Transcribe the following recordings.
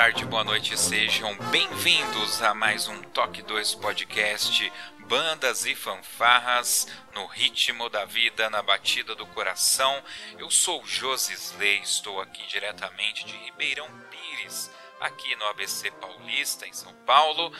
Tarde, boa noite, sejam bem-vindos a mais um Toque 2 Podcast Bandas e Fanfarras no ritmo da vida, na batida do coração. Eu sou Josi Slay, estou aqui diretamente de Ribeirão Pires, aqui no ABC Paulista, em São Paulo,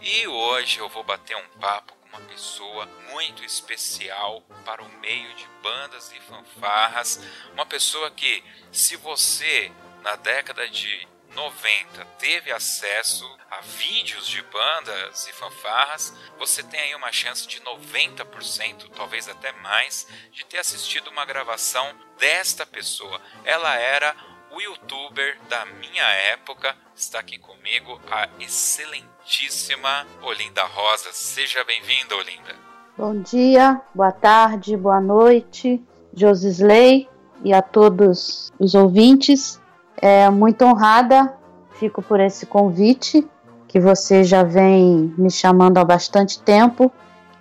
e hoje eu vou bater um papo com uma pessoa muito especial para o meio de bandas e fanfarras, uma pessoa que, se você na década de 90 teve acesso a vídeos de bandas e fanfarras, você tem aí uma chance de 90%, talvez até mais, de ter assistido uma gravação desta pessoa. Ela era o youtuber da minha época. Está aqui comigo a excelentíssima Olinda Rosa. Seja bem-vinda, Olinda. Bom dia, boa tarde, boa noite, Josisley e a todos os ouvintes. É, muito honrada, fico por esse convite que você já vem me chamando há bastante tempo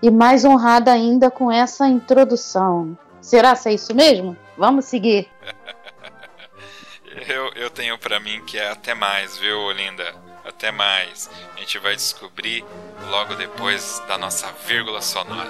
e mais honrada ainda com essa introdução. Será que é isso mesmo? Vamos seguir. eu, eu tenho para mim que é até mais, viu, Linda? Até mais. A gente vai descobrir logo depois da nossa vírgula sonora.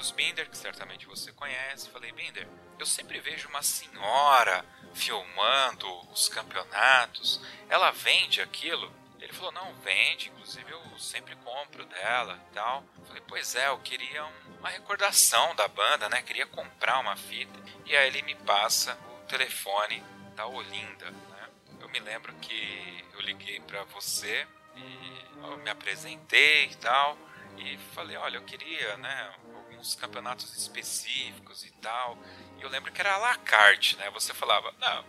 Carlos Binder, que certamente você conhece, falei: Binder, eu sempre vejo uma senhora filmando os campeonatos, ela vende aquilo? Ele falou: Não, vende, inclusive eu sempre compro dela e tal. Falei: Pois é, eu queria um, uma recordação da banda, né? Queria comprar uma fita. E aí ele me passa o telefone da Olinda, né? Eu me lembro que eu liguei para você e eu me apresentei e tal e falei, olha, eu queria, né, alguns campeonatos específicos e tal. E eu lembro que era a la carte, né? Você falava, não,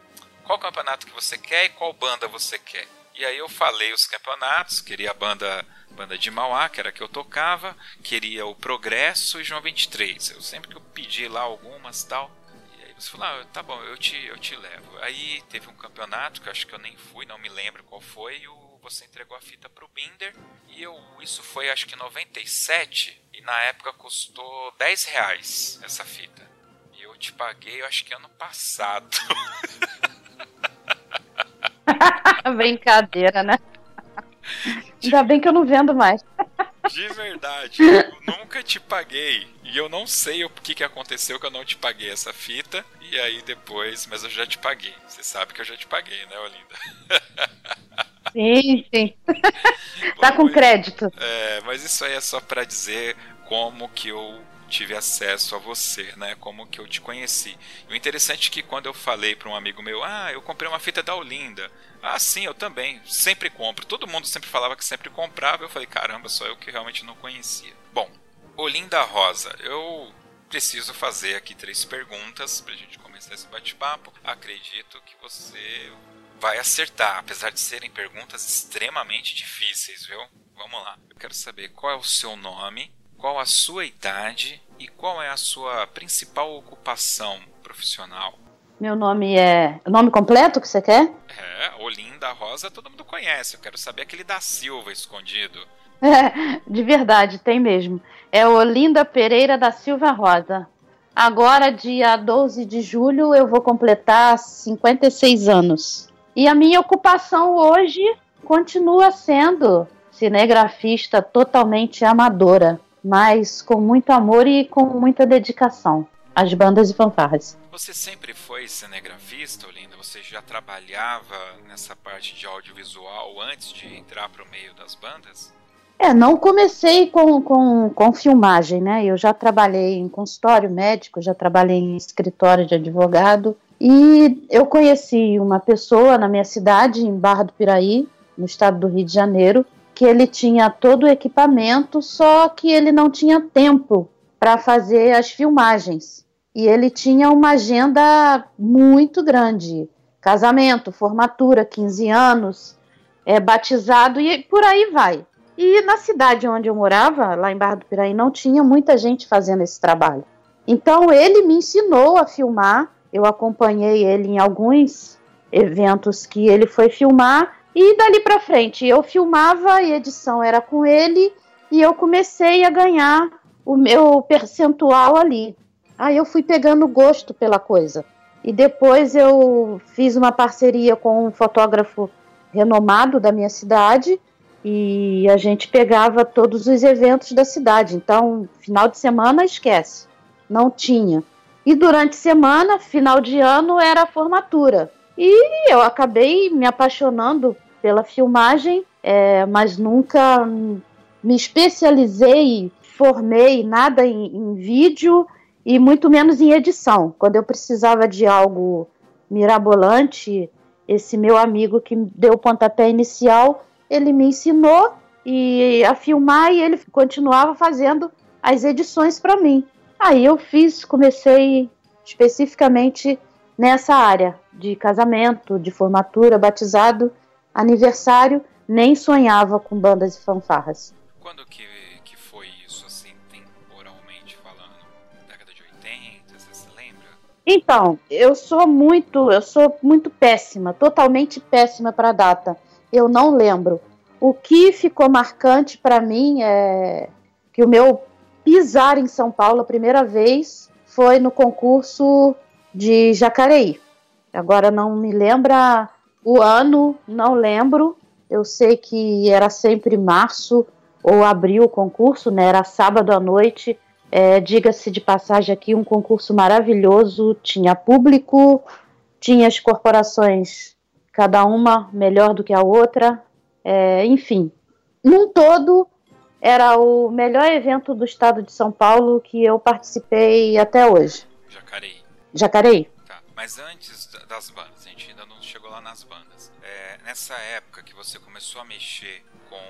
qual campeonato que você quer e qual banda você quer. E aí eu falei os campeonatos, queria a banda banda de Mauá, que era a que eu tocava, queria o Progresso e João 23. Eu sempre que eu pedi lá algumas tal, você falou, ah, tá bom, eu te, eu te levo. Aí teve um campeonato que eu acho que eu nem fui, não me lembro qual foi, e o, você entregou a fita pro Binder E eu, isso foi acho que 97 e na época custou 10 reais essa fita. E eu te paguei, eu acho que ano passado. Brincadeira, né? Ainda bem que eu não vendo mais. De verdade, eu nunca te paguei. E eu não sei o que, que aconteceu que eu não te paguei essa fita. E aí depois, mas eu já te paguei. Você sabe que eu já te paguei, né, Olinda? Sim, sim. tá com crédito. É, mas isso aí é só para dizer como que eu tive acesso a você, né? Como que eu te conheci. E o interessante é que quando eu falei para um amigo meu, ah, eu comprei uma fita da Olinda. Ah, sim, eu também, sempre compro. Todo mundo sempre falava que sempre comprava. Eu falei, caramba, só eu que realmente não conhecia. Bom, Olinda Rosa, eu preciso fazer aqui três perguntas para a gente começar esse bate-papo. Acredito que você vai acertar, apesar de serem perguntas extremamente difíceis, viu? Vamos lá. Eu quero saber qual é o seu nome, qual a sua idade e qual é a sua principal ocupação profissional. Meu nome é. O nome completo que você quer? É, Olinda Rosa todo mundo conhece. Eu quero saber aquele da Silva escondido. É, de verdade, tem mesmo. É Olinda Pereira da Silva Rosa. Agora, dia 12 de julho, eu vou completar 56 anos. E a minha ocupação hoje continua sendo cinegrafista totalmente amadora, mas com muito amor e com muita dedicação às bandas e fanfarras. Você sempre foi cinegrafista, Olinda? Você já trabalhava nessa parte de audiovisual antes de entrar para o meio das bandas? É, não comecei com, com, com filmagem, né? Eu já trabalhei em consultório médico, já trabalhei em escritório de advogado, e eu conheci uma pessoa na minha cidade, em Barra do Piraí, no estado do Rio de Janeiro, que ele tinha todo o equipamento, só que ele não tinha tempo para fazer as filmagens. E ele tinha uma agenda muito grande: casamento, formatura, 15 anos, é, batizado e por aí vai. E na cidade onde eu morava, lá em Barra do Piraí, não tinha muita gente fazendo esse trabalho. Então ele me ensinou a filmar eu acompanhei ele em alguns eventos que ele foi filmar e dali para frente eu filmava e edição era com ele e eu comecei a ganhar o meu percentual ali. Aí eu fui pegando gosto pela coisa. E depois eu fiz uma parceria com um fotógrafo renomado da minha cidade e a gente pegava todos os eventos da cidade. Então, final de semana esquece, não tinha. E durante semana, final de ano, era a formatura. E eu acabei me apaixonando pela filmagem, é, mas nunca me especializei, formei nada em, em vídeo e muito menos em edição. Quando eu precisava de algo mirabolante, esse meu amigo que deu o pontapé inicial, ele me ensinou e a filmar e ele continuava fazendo as edições para mim. Aí eu fiz, comecei especificamente nessa área de casamento, de formatura, batizado, aniversário, nem sonhava com bandas e fanfarras. Quando que, que foi isso, assim, temporalmente falando? Década de 80, você se lembra? Então, eu sou muito, eu sou muito péssima, totalmente péssima para data. Eu não lembro. O que ficou marcante para mim é que o meu pisar em São Paulo a primeira vez foi no concurso de Jacareí. Agora não me lembra o ano, não lembro. Eu sei que era sempre março ou abril o concurso, né? Era sábado à noite. É, Diga-se de passagem aqui, um concurso maravilhoso. Tinha público, tinha as corporações, cada uma melhor do que a outra. É, enfim, num todo, era o melhor evento do estado de São Paulo que eu participei até hoje. Jacareí. Jacareí. Tá, mas antes das bandas, a gente ainda não chegou lá nas bandas. É, nessa época que você começou a mexer com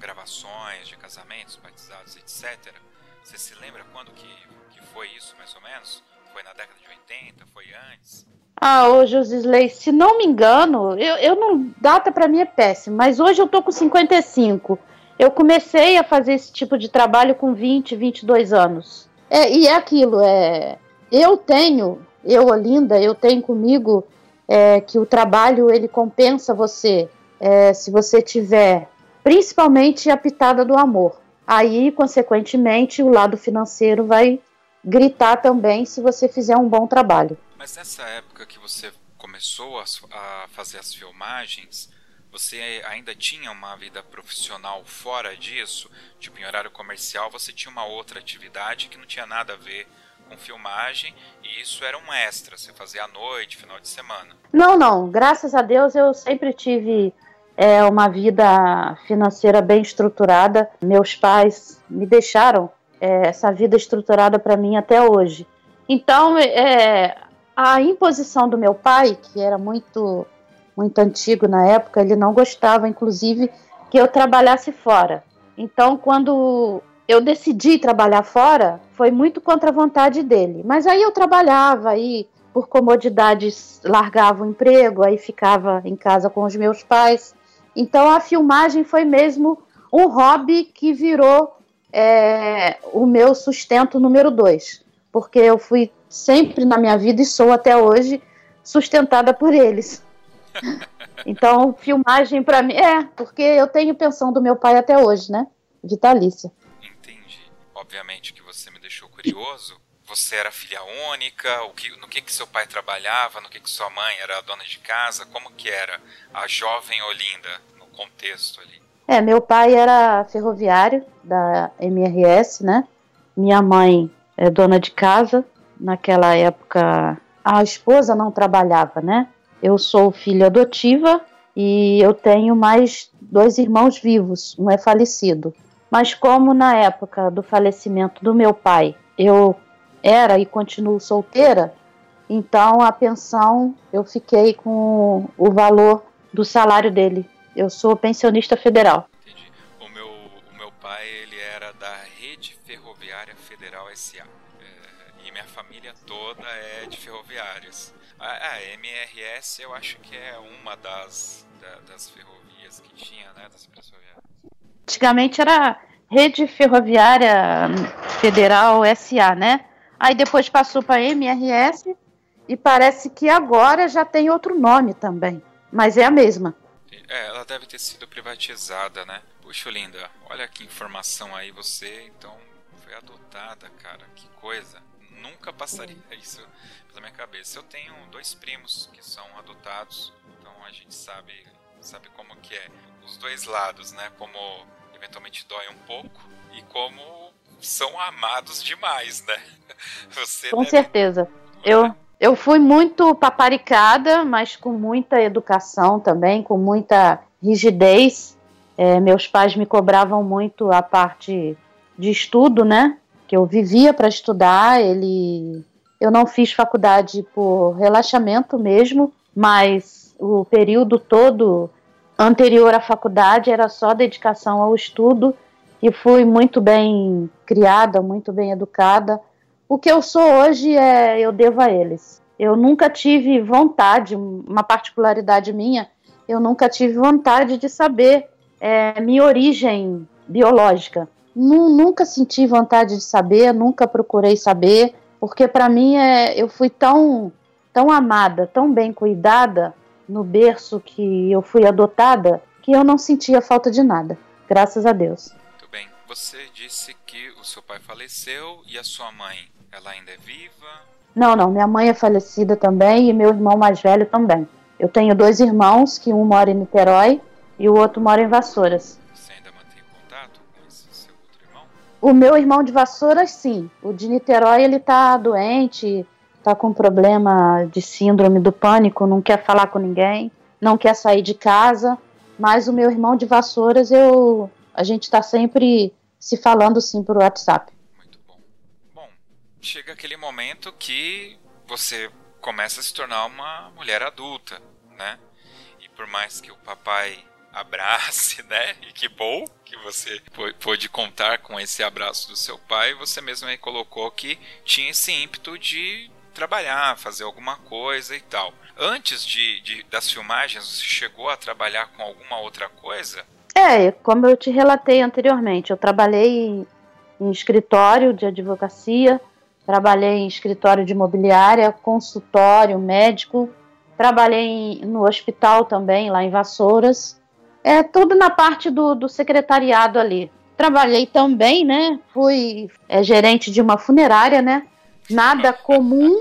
gravações de casamentos, batizados, etc., você se lembra quando que, que foi isso, mais ou menos? Foi na década de 80? Foi antes? Ah, ô Josisley, se não me engano, eu, eu não. Data para mim é péssimo, mas hoje eu tô com 55. Eu comecei a fazer esse tipo de trabalho com 20, 22 anos. É, e é aquilo, é, eu tenho, eu, Olinda, eu tenho comigo é, que o trabalho ele compensa você é, se você tiver principalmente a pitada do amor. Aí, consequentemente, o lado financeiro vai gritar também se você fizer um bom trabalho. Mas nessa época que você começou a, a fazer as filmagens, você ainda tinha uma vida profissional fora disso? Tipo, em horário comercial você tinha uma outra atividade que não tinha nada a ver com filmagem e isso era um extra, você fazia à noite, final de semana. Não, não. Graças a Deus eu sempre tive é, uma vida financeira bem estruturada. Meus pais me deixaram é, essa vida estruturada para mim até hoje. Então, é, a imposição do meu pai, que era muito muito antigo na época, ele não gostava, inclusive, que eu trabalhasse fora. Então, quando eu decidi trabalhar fora, foi muito contra a vontade dele. Mas aí eu trabalhava, aí por comodidades largava o emprego, aí ficava em casa com os meus pais. Então a filmagem foi mesmo um hobby que virou é, o meu sustento número dois, porque eu fui sempre na minha vida e sou até hoje sustentada por eles. Então, filmagem para mim é, porque eu tenho pensão do meu pai até hoje, né? Vitalícia. Entendi. Obviamente que você me deixou curioso. Você era filha única? O que, no que, que seu pai trabalhava? No que, que sua mãe era dona de casa? Como que era a jovem Olinda no contexto ali? É, meu pai era ferroviário da MRS, né? Minha mãe é dona de casa. Naquela época, a esposa não trabalhava, né? Eu sou filha adotiva e eu tenho mais dois irmãos vivos, um é falecido. Mas como na época do falecimento do meu pai eu era e continuo solteira, então a pensão eu fiquei com o valor do salário dele. Eu sou pensionista federal. Entendi. O meu, o meu pai ele era da Rede Ferroviária Federal SA. É, e minha família toda é de ferroviários. A, a, MRS eu acho que é uma das, da, das ferrovias que tinha, né? Das ferroviárias. Antigamente era Rede Ferroviária Federal SA, né? Aí depois passou para MRS e parece que agora já tem outro nome também, mas é a mesma. É, ela deve ter sido privatizada, né? Puxa, linda, olha que informação aí, você então foi adotada, cara, que coisa. Nunca passaria isso pela minha cabeça. Eu tenho dois primos que são adotados, então a gente sabe sabe como que é os dois lados, né? Como eventualmente dói um pouco e como são amados demais, né? Você com deve... certeza. Eu eu fui muito paparicada, mas com muita educação também, com muita rigidez. É, meus pais me cobravam muito a parte de estudo, né? Que eu vivia para estudar. Ele eu não fiz faculdade por relaxamento mesmo, mas o período todo anterior à faculdade era só dedicação ao estudo e fui muito bem criada, muito bem educada. O que eu sou hoje é eu devo a eles. Eu nunca tive vontade, uma particularidade minha, eu nunca tive vontade de saber é, minha origem biológica. Nunca senti vontade de saber, nunca procurei saber porque para mim é, eu fui tão, tão amada, tão bem cuidada no berço que eu fui adotada, que eu não sentia falta de nada, graças a Deus. Muito bem. Você disse que o seu pai faleceu e a sua mãe, ela ainda é viva? Não, não, minha mãe é falecida também e meu irmão mais velho também. Eu tenho dois irmãos, que um mora em Niterói e o outro mora em Vassouras. O meu irmão de Vassouras, sim. O de Niterói, ele tá doente, tá com problema de síndrome do pânico, não quer falar com ninguém, não quer sair de casa. Mas o meu irmão de Vassouras, eu, a gente tá sempre se falando sim por WhatsApp. Muito bom. Bom, chega aquele momento que você começa a se tornar uma mulher adulta, né? E por mais que o papai abrace, né? E que bom que você pôde contar com esse abraço do seu pai. Você mesmo aí colocou que tinha esse ímpeto de trabalhar, fazer alguma coisa e tal. Antes de, de, das filmagens, você chegou a trabalhar com alguma outra coisa? É, como eu te relatei anteriormente, eu trabalhei em escritório de advocacia, trabalhei em escritório de imobiliária, consultório médico, trabalhei no hospital também, lá em Vassouras, É tudo na parte do, do secretariado ali. Trabalhei também, né? Fui é, gerente de uma funerária, né? Nada comum.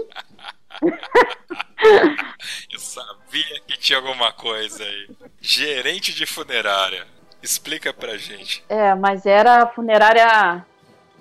Eu sabia que tinha alguma coisa aí. Gerente de funerária. Explica pra gente. É, mas era a funerária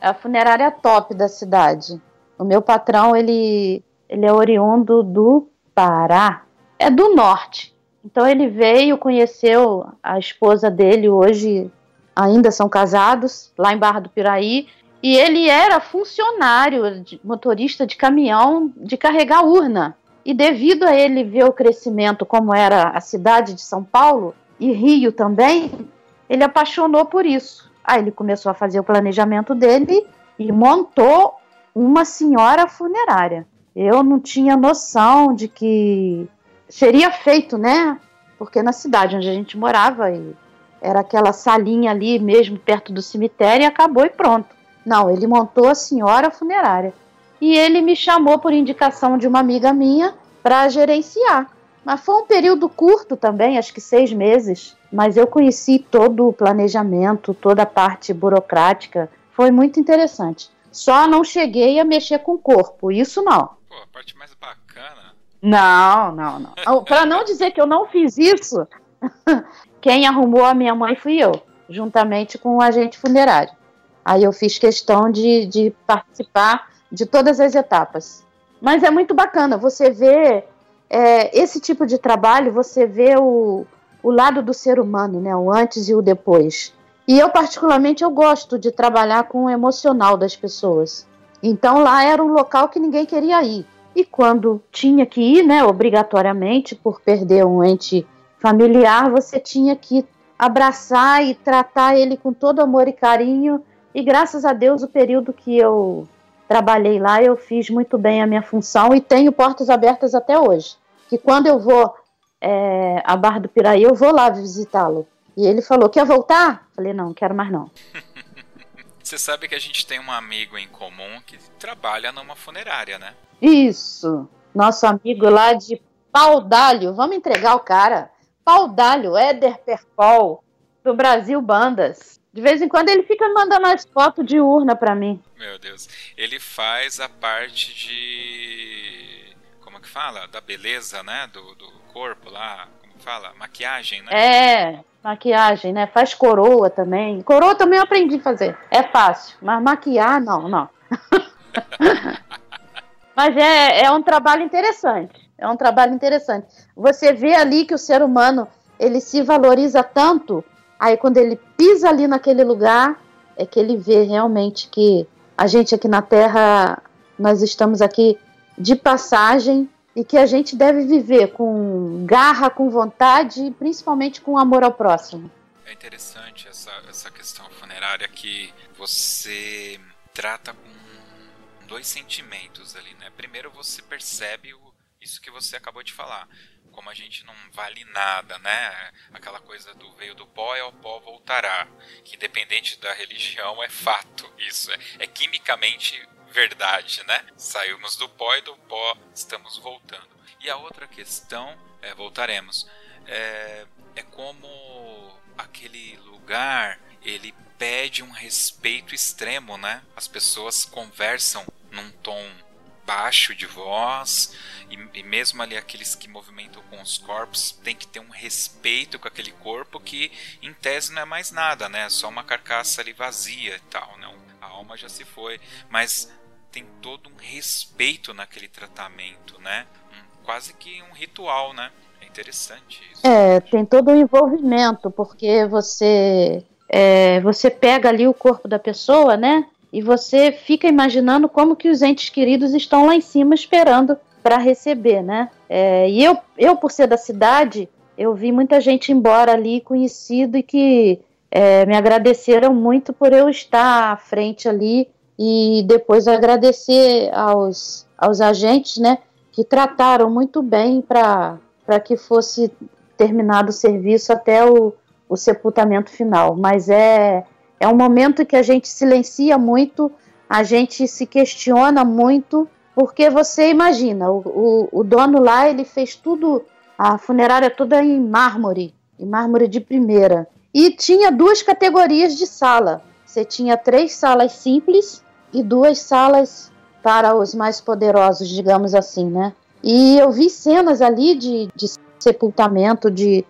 a funerária top da cidade. O meu patrão, ele ele é oriundo do Pará. É do norte. Então ele veio, conheceu a esposa dele hoje, ainda são casados, lá em Barra do Piraí, e ele era funcionário, de, motorista de caminhão de carregar urna. E devido a ele ver o crescimento como era a cidade de São Paulo e Rio também, ele apaixonou por isso. Aí ele começou a fazer o planejamento dele e montou uma senhora funerária. Eu não tinha noção de que seria feito, né? Porque na cidade onde a gente morava era aquela salinha ali mesmo perto do cemitério e acabou e pronto. Não, ele montou a senhora funerária. E ele me chamou por indicação de uma amiga minha para gerenciar. Mas foi um período curto também, acho que seis meses. Mas eu conheci todo o planejamento, toda a parte burocrática. Foi muito interessante. Só não cheguei a mexer com o corpo, isso não. Pô, a parte mais bacana. Não, não, não. Para não dizer que eu não fiz isso, quem arrumou a minha mãe fui eu, juntamente com o agente funerário. Aí eu fiz questão de, de participar de todas as etapas. Mas é muito bacana, você vê é, esse tipo de trabalho, você vê o, o lado do ser humano, né, o antes e o depois. E eu, particularmente, eu gosto de trabalhar com o emocional das pessoas. Então lá era um local que ninguém queria ir. E quando tinha que ir, né, obrigatoriamente, por perder um ente familiar, você tinha que abraçar e tratar ele com todo amor e carinho e graças a Deus, o período que eu trabalhei lá, eu fiz muito bem a minha função e tenho portas abertas até hoje. Que quando eu vou é, a Barra do Piraí, eu vou lá visitá-lo. E ele falou: Quer voltar? Falei: Não, quero mais não. Você sabe que a gente tem um amigo em comum que trabalha numa funerária, né? Isso. Nosso amigo lá de Paudalho. Vamos entregar o cara. Paudalho, Éder Perpol, do Brasil Bandas. De vez em quando ele fica mandando as fotos de urna para mim. Meu Deus. Ele faz a parte de. Como que fala? Da beleza, né? Do, do corpo lá. Como que fala? Maquiagem, né? É, maquiagem, né? Faz coroa também. Coroa também eu aprendi a fazer. É fácil. Mas maquiar, não, não. mas é, é um trabalho interessante. É um trabalho interessante. Você vê ali que o ser humano ele se valoriza tanto Aí quando ele pisa ali naquele lugar, é que ele vê realmente que a gente aqui na Terra, nós estamos aqui de passagem e que a gente deve viver com garra, com vontade e principalmente com amor ao próximo. É interessante essa, essa questão funerária que você trata com dois sentimentos ali, né? Primeiro você percebe o, isso que você acabou de falar como a gente não vale nada, né? Aquela coisa do veio do pó e ao pó voltará. Que independente da religião é fato isso. É, é quimicamente verdade, né? Saímos do pó e do pó estamos voltando. E a outra questão, é, voltaremos, é, é como aquele lugar ele pede um respeito extremo, né? As pessoas conversam num tom baixo de voz e, e, mesmo ali aqueles que movimentam com os corpos tem que ter um respeito com aquele corpo que em tese não é mais nada, né? É só uma carcaça ali vazia e tal, né? A alma já se foi, mas tem todo um respeito naquele tratamento, né? Um, quase que um ritual, né? É interessante isso. É, tem todo um envolvimento porque você é, você pega ali o corpo da pessoa, né? e você fica imaginando como que os entes queridos estão lá em cima esperando para receber, né? É, e eu, eu, por ser da cidade, eu vi muita gente embora ali conhecido e que é, me agradeceram muito por eu estar à frente ali e depois agradecer aos, aos agentes, né, que trataram muito bem para que fosse terminado o serviço até o, o sepultamento final. Mas é é um momento que a gente silencia muito, a gente se questiona muito, porque você imagina, o, o, o dono lá ele fez tudo, a funerária toda em mármore, e mármore de primeira. E tinha duas categorias de sala. Você tinha três salas simples e duas salas para os mais poderosos, digamos assim, né? E eu vi cenas ali de, de sepultamento, de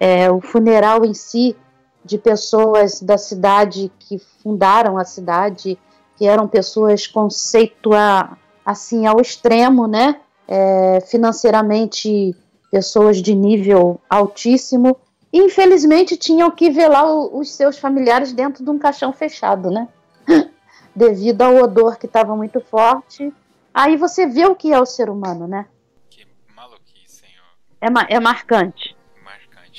é, o funeral em si, de pessoas da cidade que fundaram a cidade, que eram pessoas conceituar assim ao extremo, né? É, financeiramente pessoas de nível altíssimo. E, infelizmente tinham que velar o, os seus familiares dentro de um caixão fechado, né? Devido ao odor que estava muito forte. Aí você vê o que é o ser humano, né? Que maluquice, senhor. É, é marcante.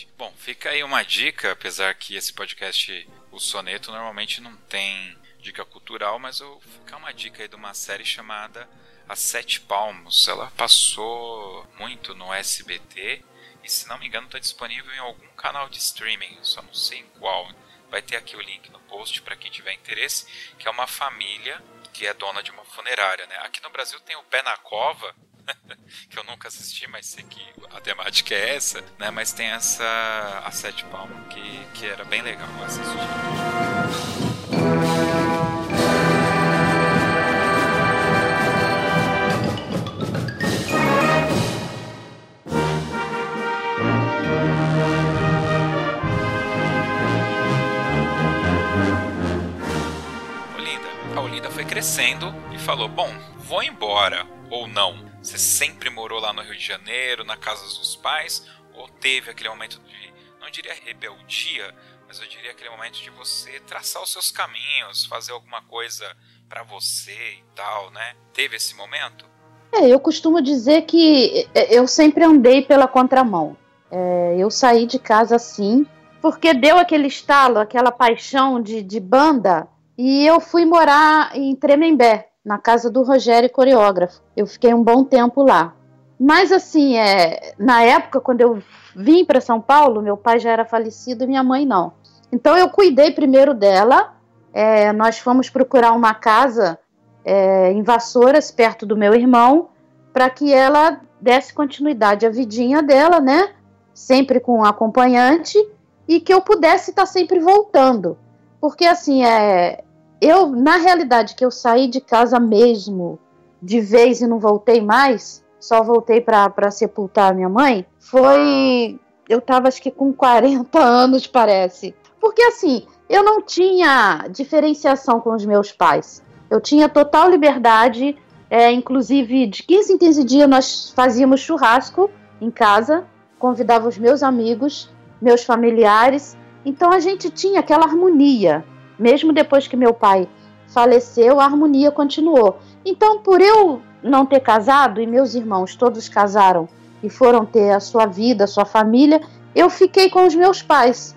Marcante. Bom, fica aí uma dica, apesar que esse podcast, o Soneto, normalmente não tem dica cultural, mas eu vou ficar uma dica aí de uma série chamada As Sete Palmos. Ela passou muito no SBT e, se não me engano, está disponível em algum canal de streaming, só não sei em qual. Vai ter aqui o link no post para quem tiver interesse, que é uma família que é dona de uma funerária, né? Aqui no Brasil tem o Pé na Cova, que eu nunca assisti, mas sei que a temática é essa, né? Mas tem essa a Sete Palmas que, que era bem legal assistir. crescendo e falou: Bom, vou embora ou não? Você sempre morou lá no Rio de Janeiro, na casa dos pais, ou teve aquele momento de, não diria rebeldia, mas eu diria aquele momento de você traçar os seus caminhos, fazer alguma coisa para você e tal, né? Teve esse momento? É, eu costumo dizer que é, eu sempre andei pela contramão. É, eu saí de casa assim, porque deu aquele estalo, aquela paixão de, de banda e eu fui morar em Tremembé, na casa do Rogério, coreógrafo. Eu fiquei um bom tempo lá. Mas assim, é, na época, quando eu vim para São Paulo, meu pai já era falecido e minha mãe não. Então eu cuidei primeiro dela. É, nós fomos procurar uma casa é, em Vassouras, perto do meu irmão, para que ela desse continuidade à vidinha dela, né? Sempre com um acompanhante e que eu pudesse estar tá sempre voltando. Porque assim, é, eu, na realidade, que eu saí de casa mesmo de vez e não voltei mais, só voltei para sepultar minha mãe, foi. Eu tava acho que com 40 anos, parece. Porque assim, eu não tinha diferenciação com os meus pais. Eu tinha total liberdade, é, inclusive de 15 em 15 dias nós fazíamos churrasco em casa, convidava os meus amigos, meus familiares, então a gente tinha aquela harmonia. Mesmo depois que meu pai faleceu, a harmonia continuou. Então, por eu não ter casado e meus irmãos todos casaram e foram ter a sua vida, a sua família, eu fiquei com os meus pais.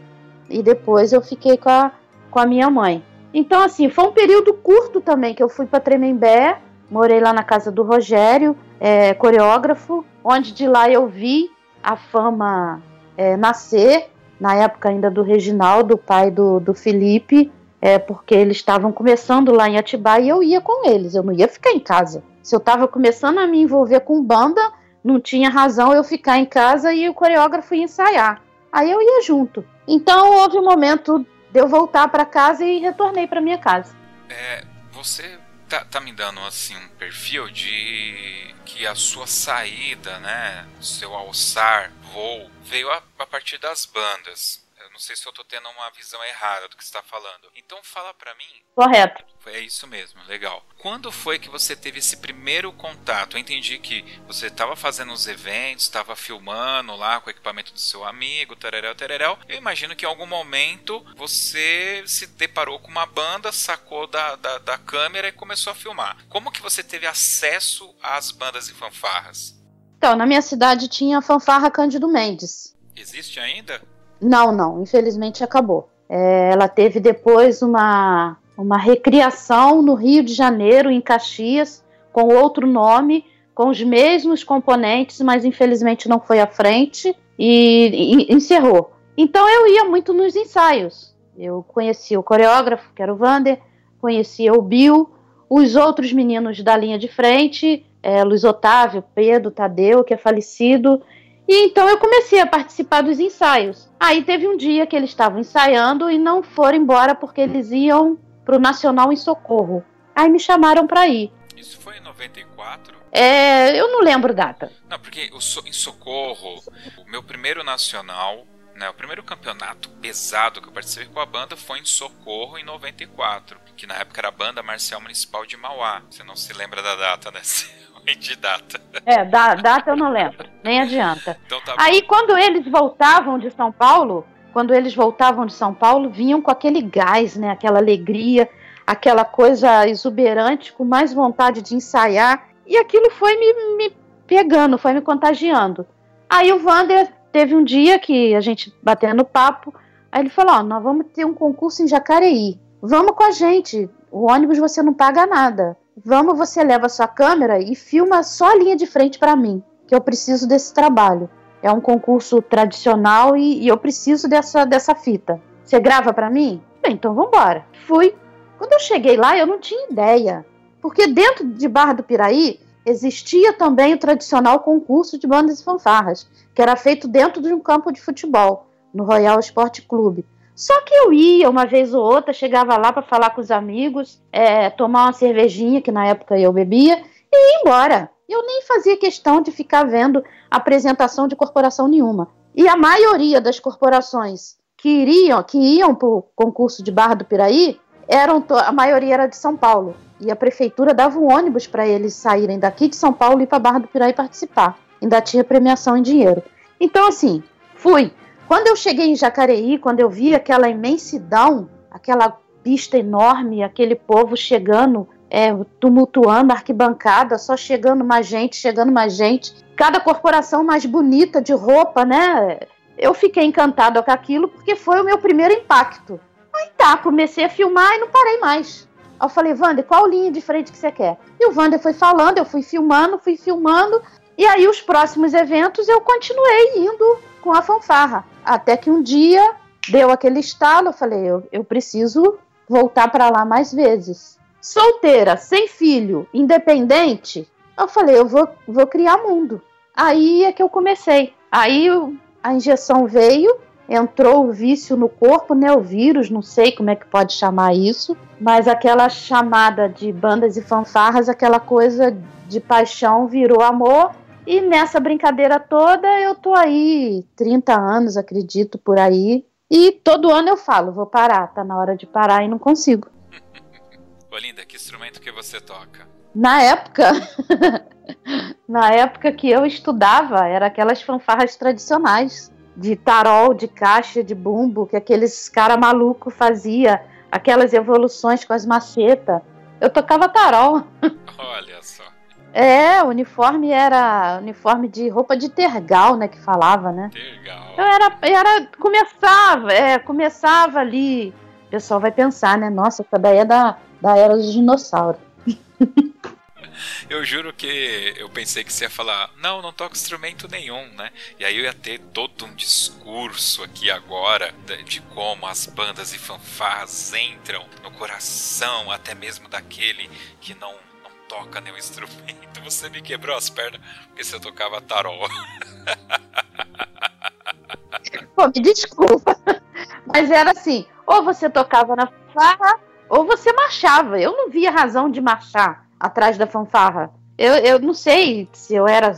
E depois eu fiquei com a, com a minha mãe. Então, assim, foi um período curto também que eu fui para Tremembé, morei lá na casa do Rogério, é, coreógrafo, onde de lá eu vi a fama é, nascer na época ainda do Reginaldo, pai do, do Felipe, é, porque eles estavam começando lá em Atibaia e eu ia com eles, eu não ia ficar em casa. Se eu estava começando a me envolver com banda, não tinha razão eu ficar em casa e o coreógrafo ia ensaiar. Aí eu ia junto. Então houve um momento de eu voltar para casa e retornei para minha casa. É, você tá, tá me dando assim um perfil de que a sua saída, né, seu alçar, voo, veio a, a partir das bandas. Não sei se eu tô tendo uma visão errada do que você está falando. Então fala para mim. Correto. É isso mesmo, legal. Quando foi que você teve esse primeiro contato? Eu entendi que você estava fazendo os eventos, estava filmando lá com o equipamento do seu amigo, tereréu, tereréu. Eu imagino que em algum momento você se deparou com uma banda, sacou da, da, da câmera e começou a filmar. Como que você teve acesso às bandas e fanfarras? Então, na minha cidade tinha a fanfarra Cândido Mendes. Existe ainda? Não, não, infelizmente acabou. É, ela teve depois uma, uma recriação no Rio de Janeiro, em Caxias, com outro nome, com os mesmos componentes, mas infelizmente não foi à frente e, e encerrou. Então eu ia muito nos ensaios. Eu conhecia o coreógrafo, que era o Vander, conhecia o Bill, os outros meninos da linha de frente, é, Luiz Otávio, Pedro, Tadeu, que é falecido, E então eu comecei a participar dos ensaios. Aí teve um dia que eles estavam ensaiando e não foram embora porque eles iam pro Nacional em Socorro. Aí me chamaram para ir. Isso foi em 94? É, eu não lembro data. Não, porque o so, em Socorro, o meu primeiro nacional, né, o primeiro campeonato pesado que eu participei com a banda foi em Socorro em 94, que na época era a banda marcial municipal de Mauá. Você não se lembra da data, né? De data. É, da, data eu não lembro, nem adianta. Então tá Aí quando eles voltavam de São Paulo, quando eles voltavam de São Paulo, vinham com aquele gás, né, aquela alegria, aquela coisa exuberante, com mais vontade de ensaiar. E aquilo foi me, me pegando, foi me contagiando. Aí o Vander teve um dia que a gente batendo papo, aí ele falou: Ó, nós vamos ter um concurso em Jacareí. Vamos com a gente. O ônibus você não paga nada. Vamos, você leva a sua câmera e filma só a linha de frente para mim, que eu preciso desse trabalho. É um concurso tradicional e, e eu preciso dessa, dessa fita. Você grava para mim? Bem, então vamos embora. Fui. Quando eu cheguei lá, eu não tinha ideia porque dentro de Barra do Piraí existia também o tradicional concurso de bandas e fanfarras, que era feito dentro de um campo de futebol, no Royal Esporte Clube. Só que eu ia uma vez ou outra, chegava lá para falar com os amigos, é, tomar uma cervejinha, que na época eu bebia, e ia embora. Eu nem fazia questão de ficar vendo apresentação de corporação nenhuma. E a maioria das corporações que iriam, que iam para o concurso de Barra do Piraí, eram a maioria era de São Paulo. E a prefeitura dava um ônibus para eles saírem daqui de São Paulo e ir para Barra do Piraí participar. Ainda tinha premiação em dinheiro. Então, assim, fui. Quando eu cheguei em Jacareí, quando eu vi aquela imensidão, aquela pista enorme, aquele povo chegando, é, tumultuando a arquibancada, só chegando mais gente, chegando mais gente. Cada corporação mais bonita de roupa, né? Eu fiquei encantado com aquilo porque foi o meu primeiro impacto. Aí tá, comecei a filmar e não parei mais. Aí eu falei, Wander, qual linha de frente que você quer? E o Wander foi falando, eu fui filmando, fui filmando. E aí os próximos eventos eu continuei indo com a fanfarra. Até que um dia deu aquele estalo, eu falei, eu, eu preciso voltar para lá mais vezes. Solteira, sem filho, independente, eu falei, eu vou, vou criar mundo. Aí é que eu comecei. Aí a injeção veio, entrou o vício no corpo, né? O vírus, não sei como é que pode chamar isso, mas aquela chamada de bandas e fanfarras, aquela coisa de paixão virou amor. E nessa brincadeira toda eu tô aí 30 anos, acredito, por aí. E todo ano eu falo, vou parar, tá na hora de parar e não consigo. Olinda, que instrumento que você toca? Na época, na época que eu estudava, era aquelas fanfarras tradicionais de tarol, de caixa, de bumbo, que aqueles cara maluco fazia, aquelas evoluções com as macetas. Eu tocava tarol. Olha só. É, o uniforme era uniforme de roupa de tergal, né, que falava, né? Tergal. Eu era, era começava, é, começava ali. O pessoal vai pensar, né? Nossa, essa daí é da, da era dos dinossauros. eu juro que eu pensei que você ia falar, não, não toco instrumento nenhum, né? E aí eu ia ter todo um discurso aqui agora de como as bandas e fanfarras entram no coração até mesmo daquele que não, não toca nenhum instrumento. Você me quebrou as pernas porque você tocava tarol. Pô, me desculpa. Mas era assim, ou você tocava na fanfarra, ou você marchava. Eu não via razão de marchar atrás da fanfarra. Eu, eu não sei se eu era.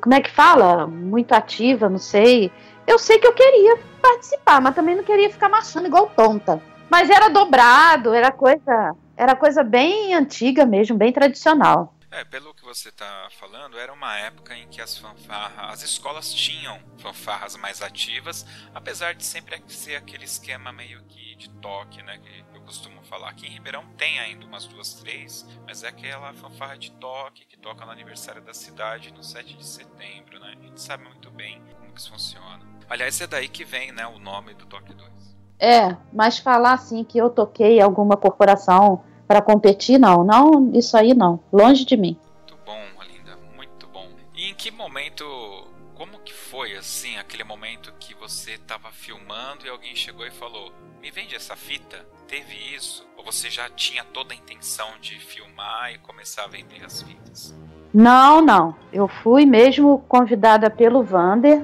Como é que fala? Muito ativa, não sei. Eu sei que eu queria participar, mas também não queria ficar marchando igual tonta. Mas era dobrado, era coisa. Era coisa bem antiga mesmo, bem tradicional. É, pelo que você está falando, era uma época em que as fanfarras, as escolas tinham fanfarras mais ativas, apesar de sempre ser aquele esquema meio que de toque, né? Que costumo falar. Aqui em Ribeirão tem ainda umas duas, três, mas é aquela fanfarra de toque que toca no aniversário da cidade no 7 de setembro, né? A gente sabe muito bem como que isso funciona. Aliás, é daí que vem, né, o nome do Toque 2. É, mas falar assim que eu toquei alguma corporação para competir, não, não, isso aí não, longe de mim. Muito bom, Alinda, muito bom. E em que momento, como que foi assim, aquele momento que você estava filmando e alguém chegou e falou: "Me vende essa fita"? teve isso? Ou você já tinha toda a intenção de filmar e começar a vender as fitas? Não, não. Eu fui mesmo convidada pelo Vander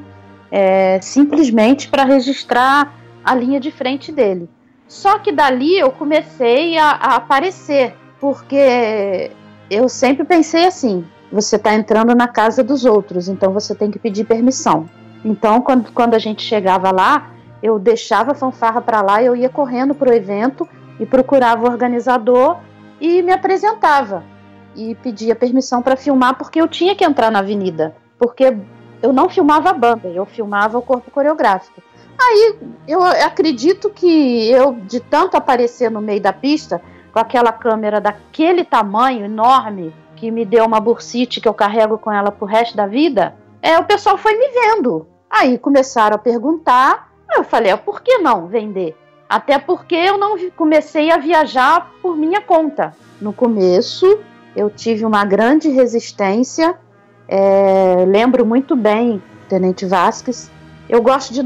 é, simplesmente para registrar a linha de frente dele. Só que dali eu comecei a, a aparecer, porque eu sempre pensei assim: você está entrando na casa dos outros, então você tem que pedir permissão. Então, quando, quando a gente chegava lá, eu deixava a fanfarra para lá, eu ia correndo para o evento e procurava o organizador e me apresentava e pedia permissão para filmar porque eu tinha que entrar na avenida, porque eu não filmava a banda, eu filmava o corpo coreográfico. Aí eu acredito que eu, de tanto aparecer no meio da pista, com aquela câmera daquele tamanho enorme, que me deu uma bursite que eu carrego com ela pro resto da vida, é, o pessoal foi me vendo. Aí começaram a perguntar, eu falei, ah, por que não vender? Até porque eu não comecei a viajar por minha conta. No começo, eu tive uma grande resistência. É, lembro muito bem, Tenente Vasques. Eu gosto de,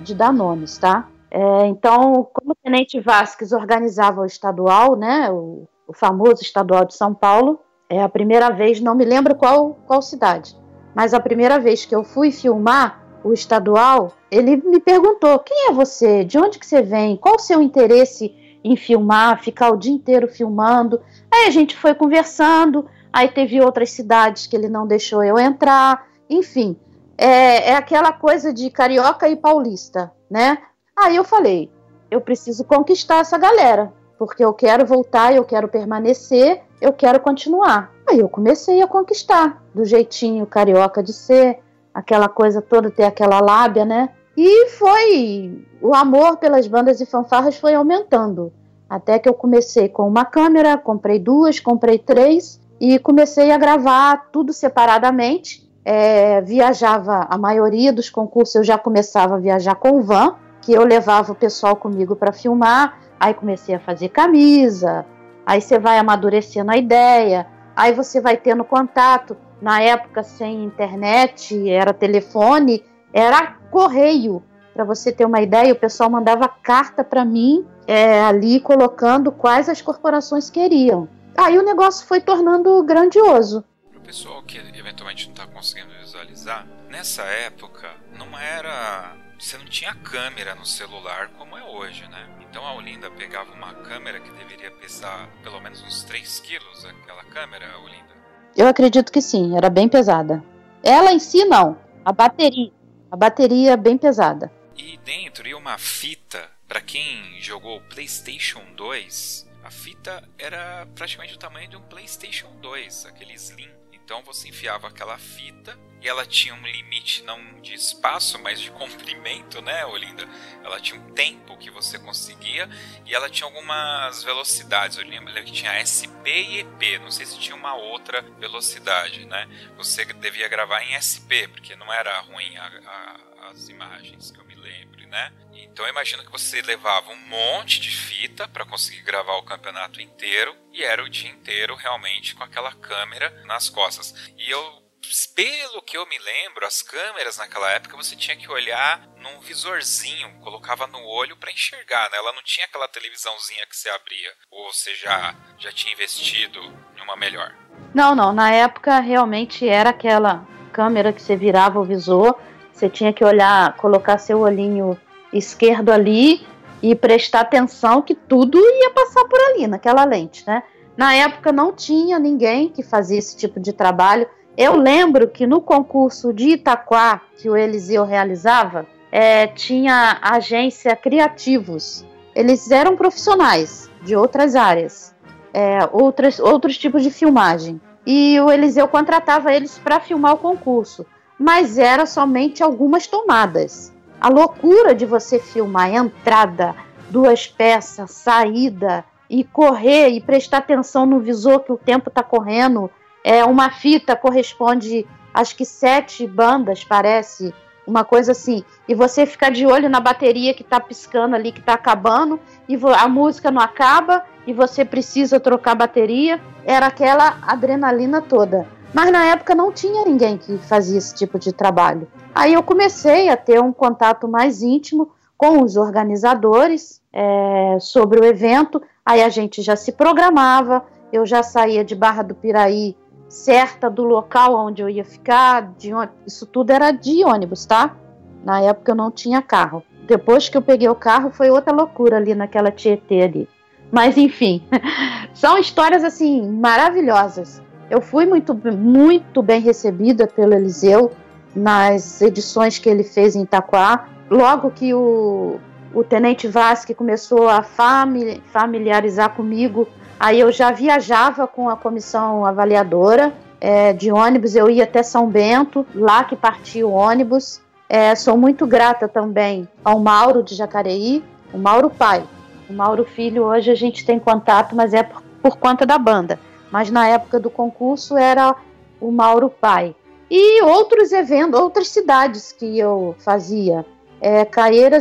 de dar nomes, tá? É, então, como o Tenente Vasques organizava o estadual, né, o, o, famoso estadual de São Paulo, é a primeira vez, não me lembro qual, qual cidade, mas a primeira vez que eu fui filmar o estadual, ele me perguntou: quem é você? De onde que você vem? Qual o seu interesse em filmar, ficar o dia inteiro filmando? Aí a gente foi conversando, aí teve outras cidades que ele não deixou eu entrar, enfim. É, é aquela coisa de carioca e paulista, né? Aí eu falei, eu preciso conquistar essa galera, porque eu quero voltar, eu quero permanecer, eu quero continuar. Aí eu comecei a conquistar, do jeitinho carioca de ser, aquela coisa toda, ter aquela lábia, né? E foi. O amor pelas bandas e fanfarras foi aumentando. Até que eu comecei com uma câmera, comprei duas, comprei três e comecei a gravar tudo separadamente. É, viajava, a maioria dos concursos eu já começava a viajar com van, que eu levava o pessoal comigo para filmar. Aí comecei a fazer camisa, aí você vai amadurecendo a ideia, aí você vai tendo contato. Na época, sem internet, era telefone, era correio. Para você ter uma ideia, o pessoal mandava carta para mim é, ali colocando quais as corporações queriam. Aí o negócio foi tornando grandioso. Pessoal que eventualmente não está conseguindo visualizar, nessa época não era você não tinha câmera no celular como é hoje, né? Então a Olinda pegava uma câmera que deveria pesar pelo menos uns 3 quilos, aquela câmera, Olinda? Eu acredito que sim, era bem pesada. Ela em si não, a bateria. A bateria bem pesada. E dentro ia uma fita, para quem jogou PlayStation 2, a fita era praticamente o tamanho de um PlayStation 2, aquele Slim então você enfiava aquela fita e ela tinha um limite não de espaço, mas de comprimento, né, Olinda? Ela tinha um tempo que você conseguia e ela tinha algumas velocidades. Eu lembro que tinha SP e EP, não sei se tinha uma outra velocidade, né? Você devia gravar em SP, porque não era ruim a, a, as imagens que eu me lembro, né? Então eu imagino que você levava um monte de fita para conseguir gravar o campeonato inteiro e era o dia inteiro realmente com aquela câmera nas costas. E eu pelo que eu me lembro, as câmeras naquela época você tinha que olhar num visorzinho, colocava no olho para enxergar, né? Ela não tinha aquela televisãozinha que você abria. Ou você já, já tinha investido em uma melhor? Não, não. Na época realmente era aquela câmera que você virava o visor, você tinha que olhar, colocar seu olhinho esquerdo ali e prestar atenção que tudo ia passar por ali, naquela lente, né? Na época não tinha ninguém que fazia esse tipo de trabalho. Eu lembro que no concurso de Itaquá, que o Eliseu realizava, é, tinha agência Criativos. Eles eram profissionais de outras áreas, é, outras, outros tipos de filmagem. E o Eliseu contratava eles para filmar o concurso, mas era somente algumas tomadas. A loucura de você filmar entrada, duas peças, saída e correr e prestar atenção no visor que o tempo está correndo. É uma fita corresponde acho que sete bandas, parece, uma coisa assim. E você ficar de olho na bateria que está piscando ali, que está acabando, e a música não acaba e você precisa trocar bateria. Era aquela adrenalina toda. Mas na época não tinha ninguém que fazia esse tipo de trabalho. Aí eu comecei a ter um contato mais íntimo com os organizadores é, sobre o evento. Aí a gente já se programava, eu já saía de Barra do Piraí certa do local onde eu ia ficar, de isso tudo era de ônibus, tá? Na época eu não tinha carro. Depois que eu peguei o carro foi outra loucura ali naquela Tietê ali. Mas enfim, são histórias assim maravilhosas. Eu fui muito, muito bem recebida pelo Eliseu nas edições que ele fez em Itaquá. Logo que o, o Tenente Vasque começou a familiarizar comigo, aí eu já viajava com a comissão avaliadora é, de ônibus, eu ia até São Bento, lá que partia o ônibus. É, sou muito grata também ao Mauro de Jacareí, o Mauro pai. O Mauro filho hoje a gente tem contato, mas é por, por conta da banda. Mas na época do concurso era o Mauro pai. E outros eventos, outras cidades que eu fazia. É,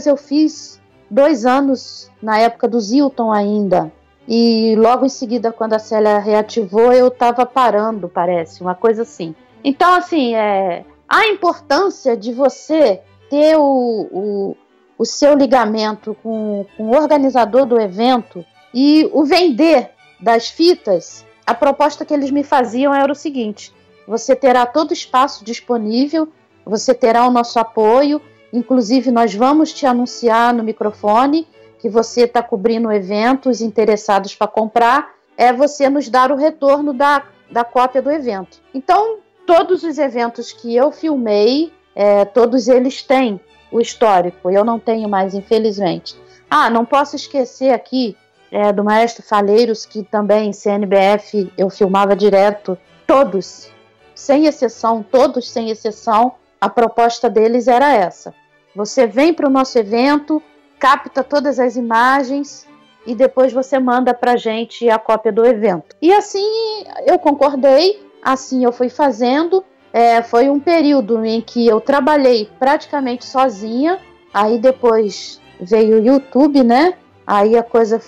eu fiz dois anos na época do Zilton ainda. E logo em seguida, quando a Célia reativou, eu estava parando, parece, uma coisa assim. Então, assim, é, a importância de você ter o, o, o seu ligamento com, com o organizador do evento e o vender das fitas, a proposta que eles me faziam era o seguinte: você terá todo o espaço disponível, você terá o nosso apoio, inclusive nós vamos te anunciar no microfone que você está cobrindo eventos interessados para comprar, é você nos dar o retorno da, da cópia do evento. Então, todos os eventos que eu filmei, é, todos eles têm o histórico, eu não tenho mais, infelizmente. Ah, não posso esquecer aqui é, do Maestro Faleiros, que também, CNBF, eu filmava direto, todos sem exceção, todos sem exceção, a proposta deles era essa. Você vem para o nosso evento, capta todas as imagens e depois você manda para a gente a cópia do evento. E assim eu concordei, assim eu fui fazendo. É, foi um período em que eu trabalhei praticamente sozinha. Aí depois veio o YouTube, né? Aí a coisa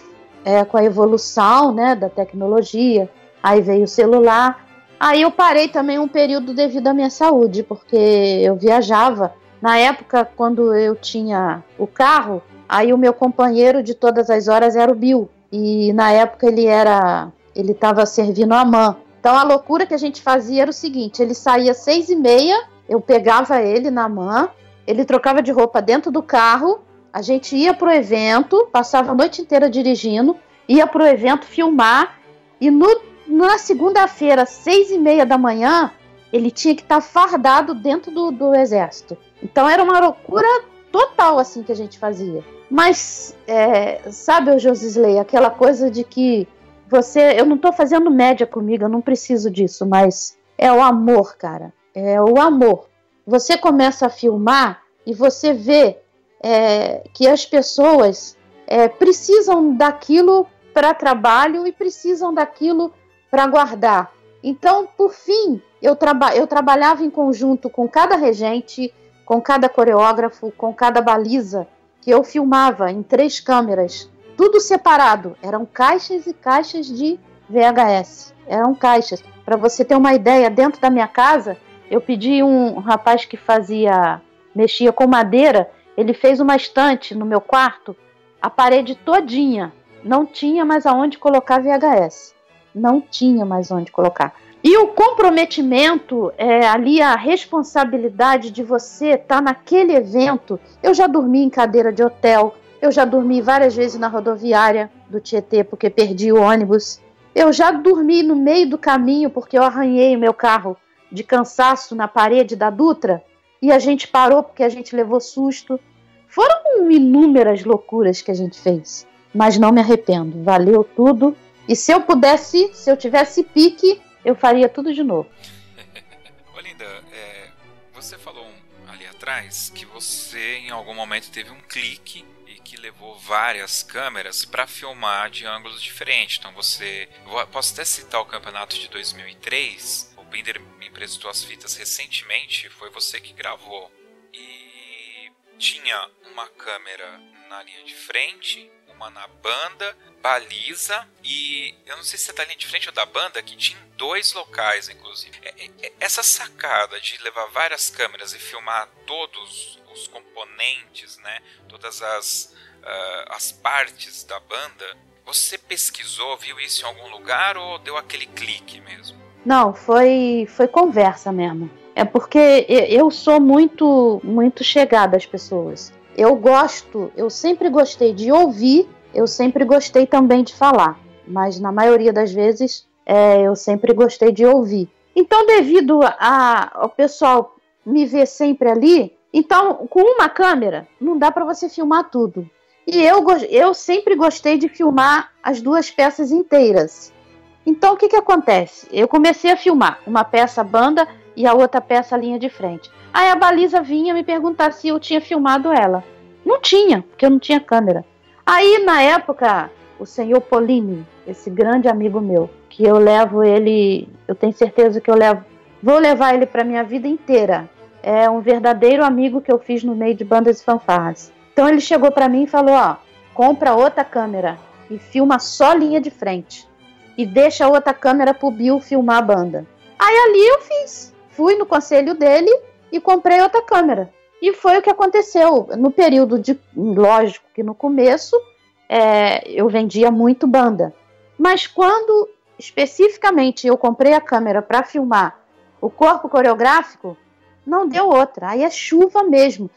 é, com a evolução, né, da tecnologia. Aí veio o celular. Aí eu parei também um período devido à minha saúde, porque eu viajava. Na época, quando eu tinha o carro, aí o meu companheiro de todas as horas era o Bill. E na época ele era. ele estava servindo a mãe. Então a loucura que a gente fazia era o seguinte: ele saía seis e meia, eu pegava ele na mão, ele trocava de roupa dentro do carro, a gente ia pro evento, passava a noite inteira dirigindo, ia pro evento filmar e no na segunda-feira, seis e meia da manhã, ele tinha que estar tá fardado dentro do, do exército. Então era uma loucura total assim que a gente fazia. Mas, é, sabe, o Josisley, aquela coisa de que você. Eu não estou fazendo média comigo, eu não preciso disso, mas é o amor, cara. É o amor. Você começa a filmar e você vê é, que as pessoas é, precisam daquilo para trabalho e precisam daquilo para guardar. Então, por fim, eu, traba eu trabalhava em conjunto com cada regente, com cada coreógrafo, com cada baliza, que eu filmava em três câmeras, tudo separado. Eram caixas e caixas de VHS. Eram caixas. Para você ter uma ideia, dentro da minha casa, eu pedi um rapaz que fazia, mexia com madeira, ele fez uma estante no meu quarto, a parede todinha. Não tinha mais aonde colocar VHS não tinha mais onde colocar. E o comprometimento, é, ali a responsabilidade de você estar tá naquele evento. Eu já dormi em cadeira de hotel, eu já dormi várias vezes na rodoviária do Tietê porque perdi o ônibus. Eu já dormi no meio do caminho porque eu arranhei o meu carro de cansaço na parede da Dutra e a gente parou porque a gente levou susto. Foram inúmeras loucuras que a gente fez, mas não me arrependo. Valeu tudo e se eu pudesse, se eu tivesse pique, eu faria tudo de novo. Olinda, é, você falou ali atrás que você em algum momento teve um clique e que levou várias câmeras para filmar de ângulos diferentes. Então você, posso até citar o campeonato de 2003. O Binder me emprestou as fitas recentemente. Foi você que gravou e tinha uma câmera na linha de frente uma na banda, baliza e eu não sei se é da linha de frente ou da banda que tinha dois locais, inclusive. É, é, é, essa sacada de levar várias câmeras e filmar todos os componentes, né, todas as, uh, as partes da banda, você pesquisou, viu isso em algum lugar ou deu aquele clique mesmo? Não, foi, foi conversa mesmo. É porque eu sou muito, muito chegada às pessoas. Eu gosto, eu sempre gostei de ouvir, eu sempre gostei também de falar. Mas na maioria das vezes, é, eu sempre gostei de ouvir. Então, devido a, ao pessoal me ver sempre ali, então, com uma câmera, não dá para você filmar tudo. E eu, eu sempre gostei de filmar as duas peças inteiras. Então, o que, que acontece? Eu comecei a filmar uma peça banda e a outra peça linha de frente. Aí a baliza vinha me perguntar se eu tinha filmado ela. Não tinha, porque eu não tinha câmera. Aí, na época, o senhor Polini, esse grande amigo meu, que eu levo ele, eu tenho certeza que eu levo, vou levar ele para minha vida inteira. É um verdadeiro amigo que eu fiz no meio de bandas e fanfarras. Então ele chegou para mim e falou: ó, compra outra câmera e filma só linha de frente. E deixa a outra câmera pro Bill filmar a banda. Aí ali eu fiz. Fui no conselho dele e comprei outra câmera. E foi o que aconteceu. No período de. Lógico que no começo é, eu vendia muito banda. Mas quando especificamente eu comprei a câmera para filmar o corpo coreográfico, não deu outra. Aí é chuva mesmo.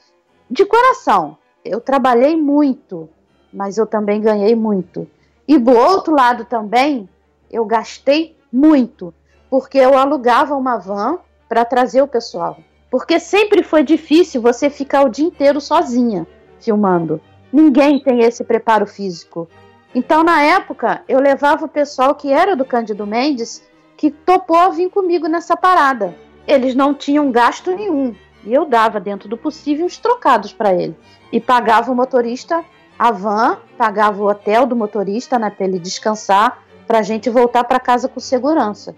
De coração, eu trabalhei muito, mas eu também ganhei muito. E do outro lado também, eu gastei muito, porque eu alugava uma van para trazer o pessoal. Porque sempre foi difícil você ficar o dia inteiro sozinha filmando. Ninguém tem esse preparo físico. Então, na época, eu levava o pessoal que era do Cândido Mendes, que topou vir comigo nessa parada. Eles não tinham gasto nenhum. E eu dava, dentro do possível, uns trocados para ele e pagava o motorista a van, pagava o hotel do motorista né, para ele descansar, para a gente voltar para casa com segurança.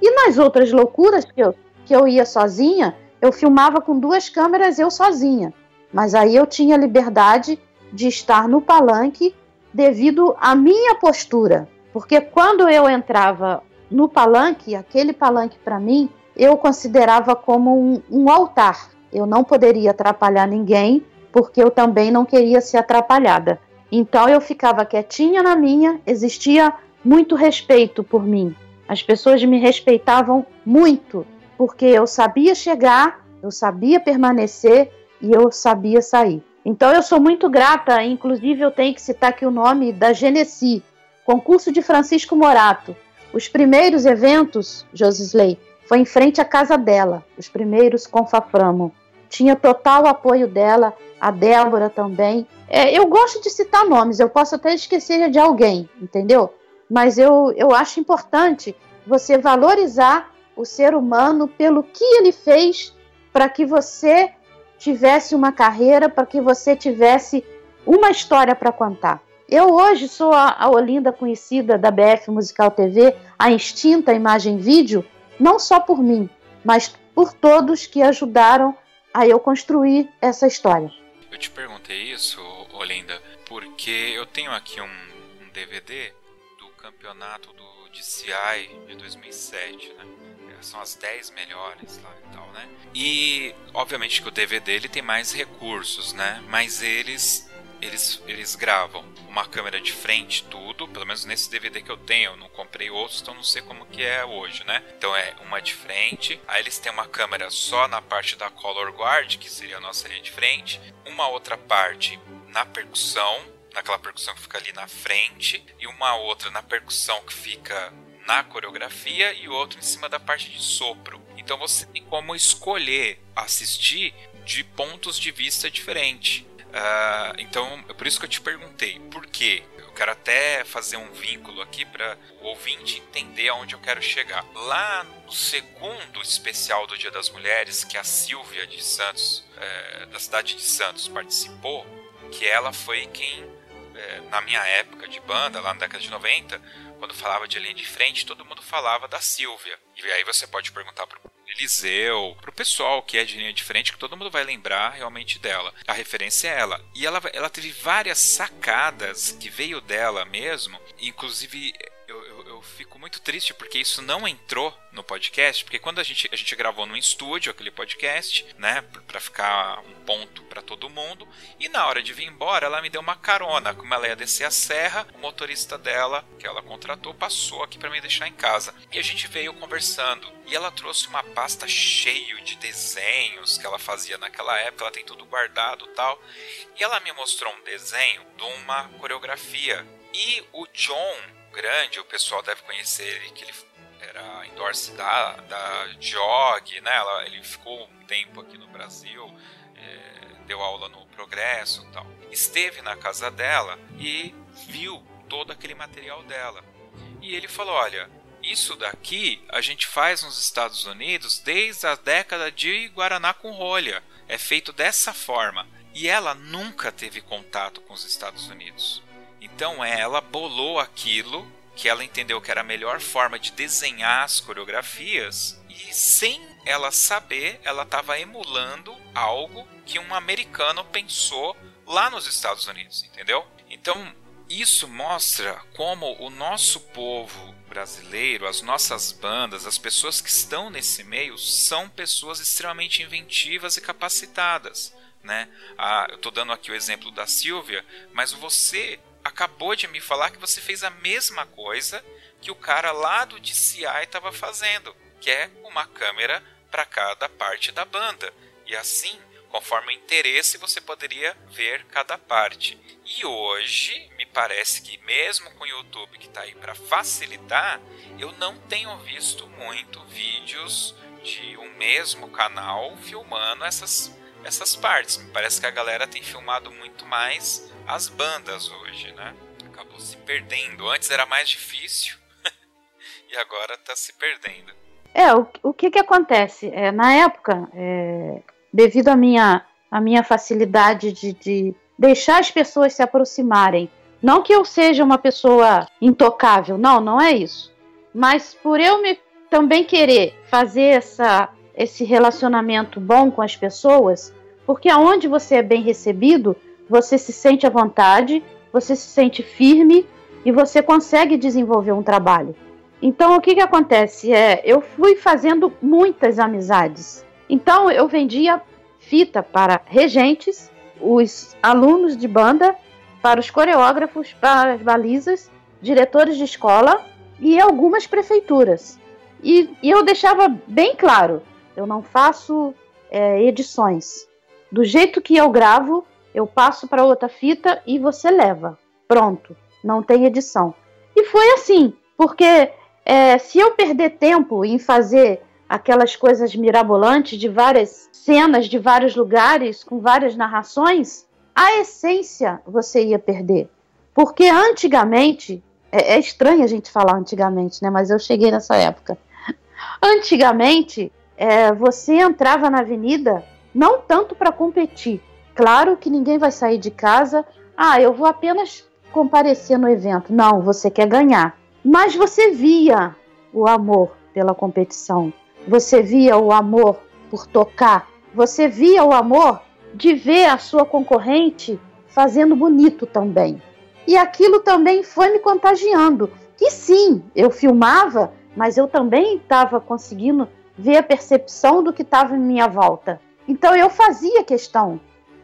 E nas outras loucuras que eu, que eu ia sozinha, eu filmava com duas câmeras eu sozinha. Mas aí eu tinha liberdade de estar no palanque devido à minha postura. Porque quando eu entrava no palanque, aquele palanque para mim, eu considerava como um, um altar. Eu não poderia atrapalhar ninguém porque eu também não queria ser atrapalhada. Então eu ficava quietinha na minha, existia muito respeito por mim. As pessoas me respeitavam muito, porque eu sabia chegar, eu sabia permanecer e eu sabia sair. Então eu sou muito grata, inclusive eu tenho que citar aqui o nome da Genesi, concurso de Francisco Morato. Os primeiros eventos, Josisley, foi em frente à casa dela, os primeiros com Faframo. Tinha total apoio dela, a Débora também. É, eu gosto de citar nomes, eu posso até esquecer de alguém, entendeu? Mas eu, eu acho importante você valorizar o ser humano pelo que ele fez para que você tivesse uma carreira, para que você tivesse uma história para contar. Eu hoje sou a, a Olinda conhecida da BF Musical TV, a extinta Imagem Vídeo, não só por mim, mas por todos que ajudaram a eu construir essa história. Eu te perguntei isso, Olinda, porque eu tenho aqui um, um DVD do campeonato do DCI de 2007, né? São as 10 melhores lá e tal, né? E, obviamente, que o DVD ele tem mais recursos, né? Mas eles eles, eles gravam uma câmera de frente, tudo, pelo menos nesse DVD que eu tenho, eu não comprei outros, então não sei como que é hoje, né? Então é uma de frente, aí eles têm uma câmera só na parte da color guard, que seria a nossa linha de frente, uma outra parte na percussão, naquela percussão que fica ali na frente, e uma outra na percussão que fica na coreografia e outro em cima da parte de sopro. Então você tem como escolher assistir de pontos de vista diferentes. Uh, então, é por isso que eu te perguntei, por quê? Eu quero até fazer um vínculo aqui para o ouvinte entender aonde eu quero chegar. Lá no segundo especial do Dia das Mulheres, que a Silvia de Santos, é, da cidade de Santos, participou, que ela foi quem, é, na minha época de banda, lá na década de 90, quando falava de linha de frente, todo mundo falava da Silvia. E aí você pode perguntar pro Eliseu, pro pessoal que é de linha de frente, que todo mundo vai lembrar realmente dela. A referência é ela. E ela, ela teve várias sacadas que veio dela mesmo, inclusive eu, fico muito triste porque isso não entrou no podcast, porque quando a gente, a gente gravou no estúdio aquele podcast, né, para ficar um ponto para todo mundo, e na hora de vir embora, ela me deu uma carona, como ela ia descer a serra, o motorista dela, que ela contratou, passou aqui para me deixar em casa. E a gente veio conversando, e ela trouxe uma pasta cheio de desenhos que ela fazia naquela época, ela tem tudo guardado, tal. E ela me mostrou um desenho de uma coreografia. E o John grande, o pessoal deve conhecer ele, que ele era endorse da, da Jog, né? Ela, ele ficou um tempo aqui no Brasil, é, deu aula no Progresso e tal. Esteve na casa dela e viu todo aquele material dela. E ele falou: Olha, isso daqui a gente faz nos Estados Unidos desde a década de Guaraná com rolha. É feito dessa forma. E ela nunca teve contato com os Estados Unidos. Então ela bolou aquilo que ela entendeu que era a melhor forma de desenhar as coreografias e sem ela saber, ela estava emulando algo que um americano pensou lá nos Estados Unidos, entendeu? Então, isso mostra como o nosso povo brasileiro, as nossas bandas, as pessoas que estão nesse meio são pessoas extremamente inventivas e capacitadas. Né? Ah, eu estou dando aqui o exemplo da Silvia, mas você acabou de me falar que você fez a mesma coisa que o cara lá do DCI estava fazendo, que é uma câmera para cada parte da banda. E assim, conforme o interesse, você poderia ver cada parte. E hoje, me parece que mesmo com o YouTube que está aí para facilitar, eu não tenho visto muito vídeos de um mesmo canal filmando essas essas partes. Me parece que a galera tem filmado muito mais as bandas hoje, né? Acabou se perdendo. Antes era mais difícil e agora está se perdendo. É, o, o que que acontece? É, na época, é, devido à minha, à minha facilidade de, de deixar as pessoas se aproximarem, não que eu seja uma pessoa intocável, não, não é isso. Mas por eu me também querer fazer essa, esse relacionamento bom com as pessoas, porque aonde você é bem recebido, você se sente à vontade, você se sente firme e você consegue desenvolver um trabalho. Então, o que, que acontece? É, eu fui fazendo muitas amizades. Então, eu vendia fita para regentes, os alunos de banda, para os coreógrafos, para as balizas, diretores de escola e algumas prefeituras. E, e eu deixava bem claro: eu não faço é, edições. Do jeito que eu gravo, eu passo para outra fita e você leva. Pronto, não tem edição. E foi assim, porque é, se eu perder tempo em fazer aquelas coisas mirabolantes de várias cenas de vários lugares, com várias narrações, a essência você ia perder. Porque antigamente, é, é estranho a gente falar antigamente, né? Mas eu cheguei nessa época. Antigamente, é, você entrava na avenida não tanto para competir, Claro que ninguém vai sair de casa, ah, eu vou apenas comparecer no evento. Não, você quer ganhar. Mas você via o amor pela competição, você via o amor por tocar, você via o amor de ver a sua concorrente fazendo bonito também. E aquilo também foi me contagiando. E sim, eu filmava, mas eu também estava conseguindo ver a percepção do que estava em minha volta. Então eu fazia questão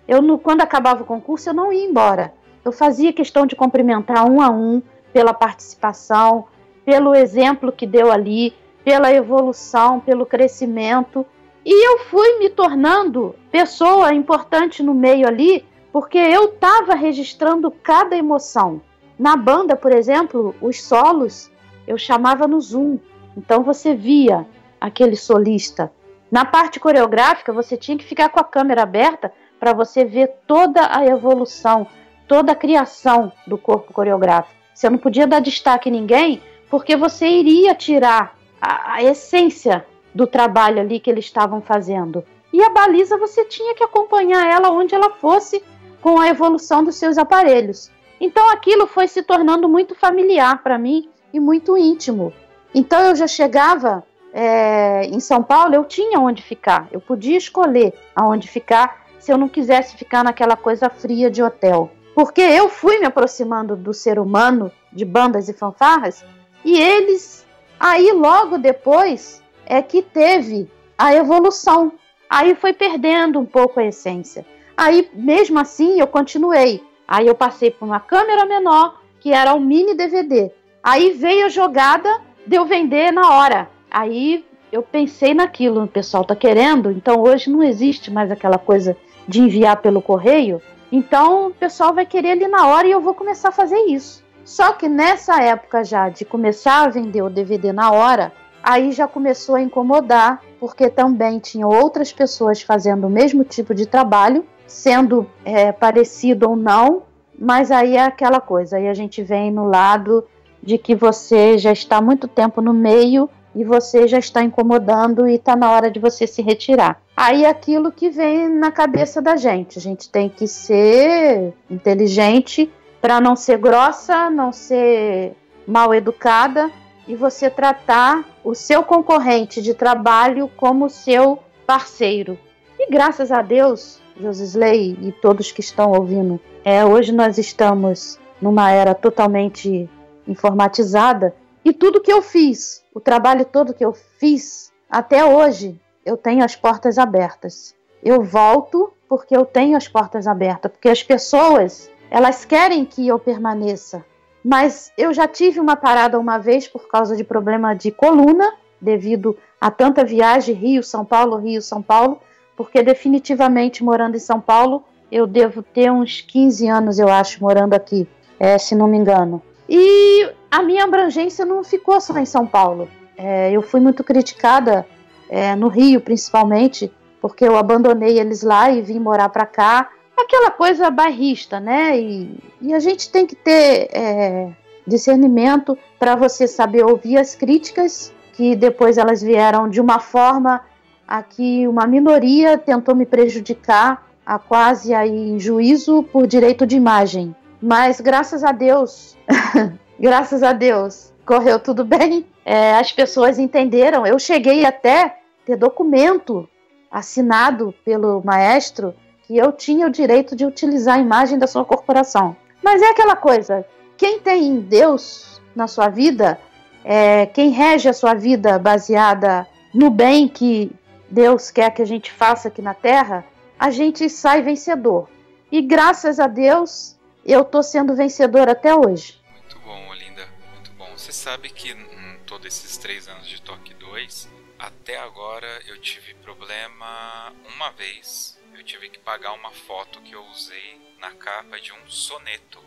eu, quando acabava o concurso, eu não ia embora. Eu fazia questão de cumprimentar um a um pela participação, pelo exemplo que deu ali, pela evolução, pelo crescimento. E eu fui me tornando pessoa importante no meio ali, porque eu estava registrando cada emoção. Na banda, por exemplo, os solos eu chamava no Zoom. Então você via aquele solista. Na parte coreográfica, você tinha que ficar com a câmera aberta para você ver toda a evolução, toda a criação do corpo coreográfico. Você não podia dar destaque a ninguém, porque você iria tirar a, a essência do trabalho ali que eles estavam fazendo. E a baliza você tinha que acompanhar ela onde ela fosse com a evolução dos seus aparelhos. Então aquilo foi se tornando muito familiar para mim e muito íntimo. Então eu já chegava é, em São Paulo, eu tinha onde ficar, eu podia escolher aonde ficar se eu não quisesse ficar naquela coisa fria de hotel. Porque eu fui me aproximando do ser humano, de bandas e fanfarras, E eles, aí logo depois, é que teve a evolução. Aí foi perdendo um pouco a essência. Aí, mesmo assim, eu continuei. Aí eu passei por uma câmera menor, que era um mini DVD. Aí veio a jogada de eu vender na hora. Aí eu pensei naquilo, o pessoal tá querendo, então hoje não existe mais aquela coisa de enviar pelo correio. Então o pessoal vai querer ali na hora e eu vou começar a fazer isso. Só que nessa época já de começar a vender o DVD na hora, aí já começou a incomodar, porque também tinha outras pessoas fazendo o mesmo tipo de trabalho, sendo é, parecido ou não, mas aí é aquela coisa, aí a gente vem no lado de que você já está muito tempo no meio e você já está incomodando e está na hora de você se retirar. Aí é aquilo que vem na cabeça da gente, a gente tem que ser inteligente para não ser grossa, não ser mal educada e você tratar o seu concorrente de trabalho como seu parceiro. E graças a Deus, Josisley e todos que estão ouvindo, é, hoje nós estamos numa era totalmente informatizada e tudo que eu fiz, o trabalho todo que eu fiz até hoje, eu tenho as portas abertas. Eu volto porque eu tenho as portas abertas, porque as pessoas elas querem que eu permaneça. Mas eu já tive uma parada uma vez por causa de problema de coluna, devido a tanta viagem Rio, São Paulo, Rio, São Paulo, porque definitivamente morando em São Paulo, eu devo ter uns 15 anos, eu acho, morando aqui, é, se não me engano. E a minha abrangência não ficou só em São Paulo. É, eu fui muito criticada é, no Rio, principalmente, porque eu abandonei eles lá e vim morar para cá aquela coisa bairrista, né? E, e a gente tem que ter é, discernimento para você saber ouvir as críticas, que depois elas vieram de uma forma a que uma minoria tentou me prejudicar a quase aí em juízo por direito de imagem. Mas graças a Deus, graças a Deus, correu tudo bem. É, as pessoas entenderam. Eu cheguei até ter documento assinado pelo maestro que eu tinha o direito de utilizar a imagem da sua corporação. Mas é aquela coisa: quem tem Deus na sua vida, é, quem rege a sua vida baseada no bem que Deus quer que a gente faça aqui na Terra, a gente sai vencedor. E graças a Deus, eu estou sendo vencedor até hoje. Muito bom, Linda, muito bom. Você sabe que em todos esses três anos de Toque 2, até agora eu tive problema uma vez eu tive que pagar uma foto que eu usei na capa de um soneto,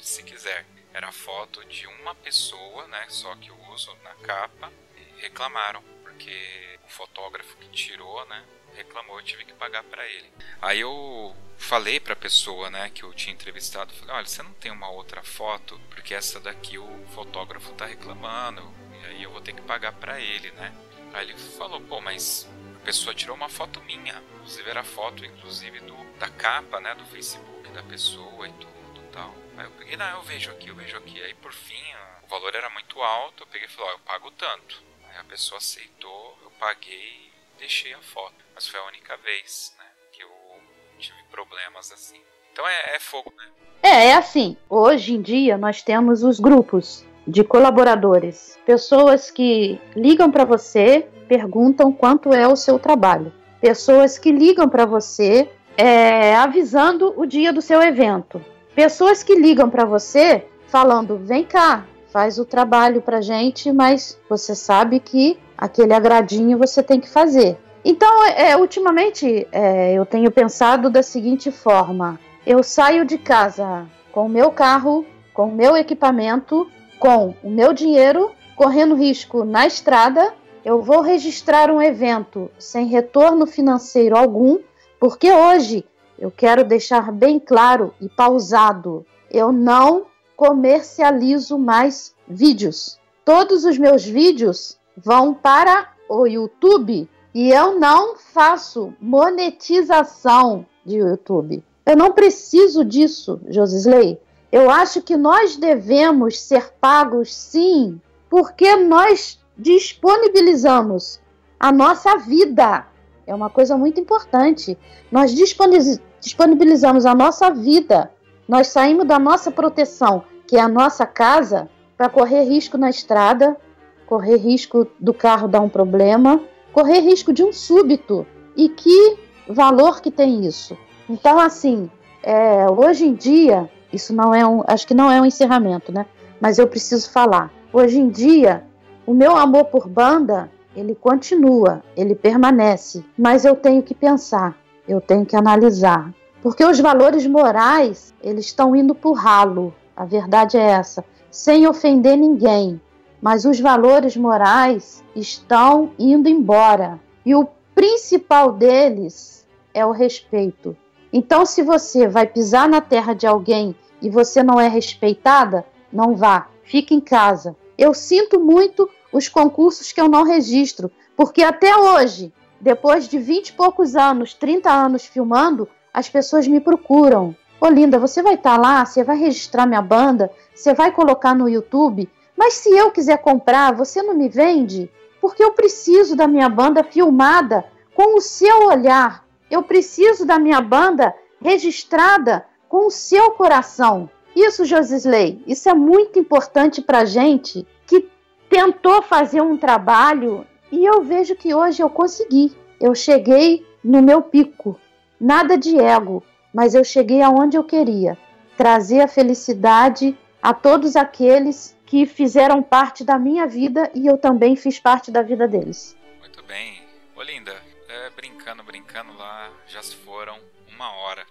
se quiser. Era foto de uma pessoa, né, só que eu uso na capa, reclamaram, porque o fotógrafo que tirou, né, reclamou, eu tive que pagar para ele. Aí eu falei para a pessoa, né, que eu tinha entrevistado, falei: "Olha, você não tem uma outra foto, porque essa daqui o fotógrafo tá reclamando, e aí eu vou ter que pagar para ele, né?" Aí ele falou: "Pô, mas pessoa tirou uma foto minha, inclusive era foto inclusive do, da capa, né, do Facebook da pessoa e tudo tal. Aí eu peguei, não, eu vejo aqui, eu vejo aqui. Aí por fim, o valor era muito alto, eu peguei e falei, ó, eu pago tanto. Aí a pessoa aceitou, eu paguei deixei a foto. Mas foi a única vez, né, que eu tive problemas assim. Então é, é fogo, né? É, é assim. Hoje em dia nós temos os grupos de colaboradores, pessoas que ligam para você perguntam quanto é o seu trabalho. Pessoas que ligam para você é, avisando o dia do seu evento. Pessoas que ligam para você falando: vem cá, faz o trabalho para gente, mas você sabe que aquele agradinho você tem que fazer. Então, é, ultimamente, é, eu tenho pensado da seguinte forma: eu saio de casa com o meu carro, com o meu equipamento, com o meu dinheiro, correndo risco na estrada eu vou registrar um evento sem retorno financeiro algum, porque hoje eu quero deixar bem claro e pausado: eu não comercializo mais vídeos. Todos os meus vídeos vão para o YouTube e eu não faço monetização de YouTube. Eu não preciso disso, Josisley. Eu acho que nós devemos ser pagos sim, porque nós disponibilizamos a nossa vida. É uma coisa muito importante. Nós disponibilizamos a nossa vida. Nós saímos da nossa proteção, que é a nossa casa, para correr risco na estrada, correr risco do carro dar um problema, correr risco de um súbito. E que valor que tem isso? Então, assim, é, hoje em dia, isso não é um, acho que não é um encerramento, né? Mas eu preciso falar. Hoje em dia, o meu amor por banda, ele continua, ele permanece, mas eu tenho que pensar, eu tenho que analisar, porque os valores morais, eles estão indo por ralo. A verdade é essa, sem ofender ninguém, mas os valores morais estão indo embora. E o principal deles é o respeito. Então, se você vai pisar na terra de alguém e você não é respeitada, não vá, fique em casa. Eu sinto muito os concursos que eu não registro, porque até hoje, depois de 20 e poucos anos, 30 anos filmando, as pessoas me procuram. Ô Linda, você vai estar tá lá, você vai registrar minha banda, você vai colocar no YouTube, mas se eu quiser comprar, você não me vende? Porque eu preciso da minha banda filmada com o seu olhar. Eu preciso da minha banda registrada com o seu coração. Isso, Josisley, isso é muito importante para gente que tentou fazer um trabalho e eu vejo que hoje eu consegui. Eu cheguei no meu pico. Nada de ego, mas eu cheguei aonde eu queria. Trazer a felicidade a todos aqueles que fizeram parte da minha vida e eu também fiz parte da vida deles. Muito bem. Olinda, é, brincando, brincando lá, já se foram uma hora.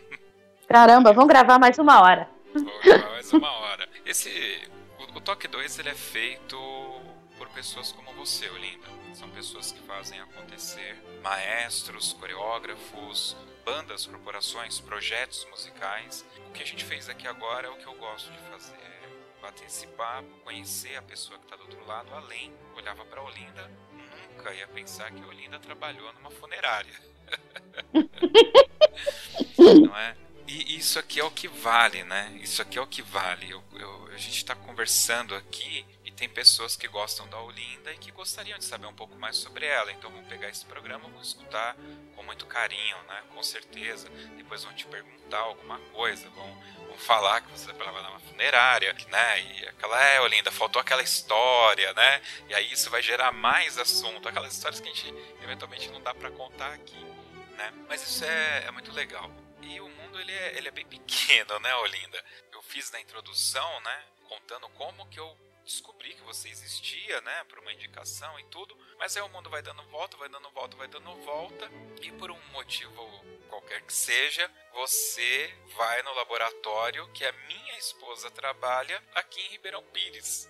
Caramba, vamos gravar mais uma hora. Vou gravar mais uma hora. Esse, o, o Toque 2 ele é feito por pessoas como você, Olinda. São pessoas que fazem acontecer, maestros, coreógrafos, bandas, corporações, projetos musicais. O que a gente fez aqui agora é o que eu gosto de fazer bater papo, conhecer a pessoa que está do outro lado, além, olhava para Olinda, nunca ia pensar que Olinda trabalhou numa funerária. Não é? E isso aqui é o que vale, né? Isso aqui é o que vale. Eu, eu, a gente está conversando aqui tem pessoas que gostam da Olinda e que gostariam de saber um pouco mais sobre ela. Então vão pegar esse programa, vão escutar com muito carinho, né? Com certeza. Depois vão te perguntar alguma coisa, vão, falar que você trabalhava numa funerária, né? E aquela é, Olinda, faltou aquela história, né? E aí isso vai gerar mais assunto, aquelas histórias que a gente eventualmente não dá para contar aqui, né? Mas isso é, é muito legal. E o mundo ele é, ele é bem pequeno, né, Olinda? Eu fiz na introdução, né, contando como que eu descobri que você existia, né, por uma indicação e tudo, mas aí o mundo vai dando volta, vai dando volta, vai dando volta, e por um motivo qualquer que seja, você vai no laboratório que a minha esposa trabalha aqui em Ribeirão Pires.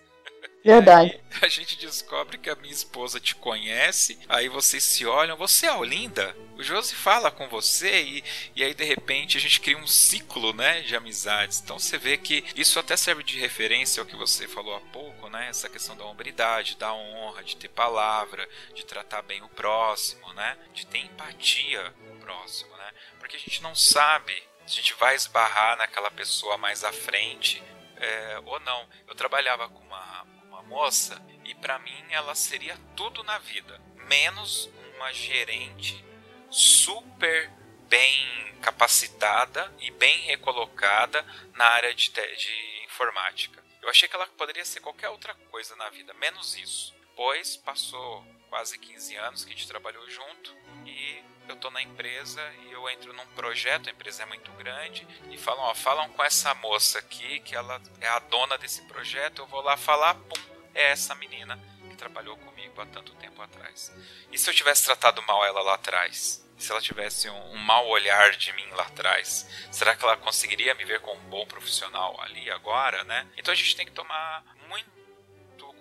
Verdade. a gente descobre que a minha esposa te conhece, aí vocês se olham, você é Olinda? O Josi fala com você e, e aí de repente a gente cria um ciclo, né, de amizades. Então você vê que isso até serve de referência ao que você falou há pouco, né, essa questão da hombridade, da honra, de ter palavra, de tratar bem o próximo, né, de ter empatia com o próximo, né, porque a gente não sabe se a gente vai esbarrar naquela pessoa mais à frente é, ou não. Eu trabalhava com uma, uma moça e para mim ela seria tudo na vida, menos uma gerente super bem capacitada e bem recolocada na área de, de informática. Eu achei que ela poderia ser qualquer outra coisa na vida, menos isso. Pois passou quase 15 anos que a gente trabalhou junto e eu tô na empresa e eu entro num projeto, a empresa é muito grande, e falam, ó, falam com essa moça aqui, que ela é a dona desse projeto, eu vou lá falar, pum, é essa menina que trabalhou comigo há tanto tempo atrás. E se eu tivesse tratado mal ela lá atrás? Se ela tivesse um, um mau olhar de mim lá atrás, será que ela conseguiria me ver como um bom profissional ali agora, né? Então a gente tem que tomar muito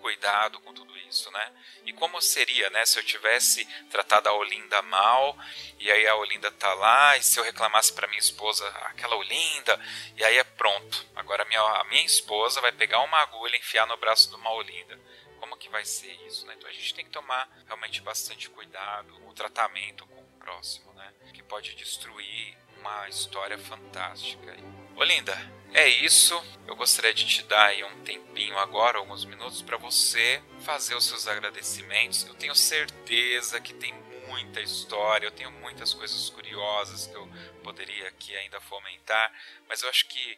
cuidado com tudo isso, né? E como seria, né, se eu tivesse tratado a Olinda mal, e aí a Olinda tá lá, e se eu reclamasse para minha esposa, aquela Olinda, e aí é pronto. Agora a minha, a minha esposa vai pegar uma agulha e enfiar no braço de uma Olinda. Como que vai ser isso, né? Então a gente tem que tomar realmente bastante cuidado o tratamento com o próximo, né? Que pode destruir uma história fantástica. Olinda, é isso. Eu gostaria de te dar um tempinho agora, alguns minutos, para você fazer os seus agradecimentos. Eu tenho certeza que tem muita história, eu tenho muitas coisas curiosas que eu poderia aqui ainda fomentar, mas eu acho que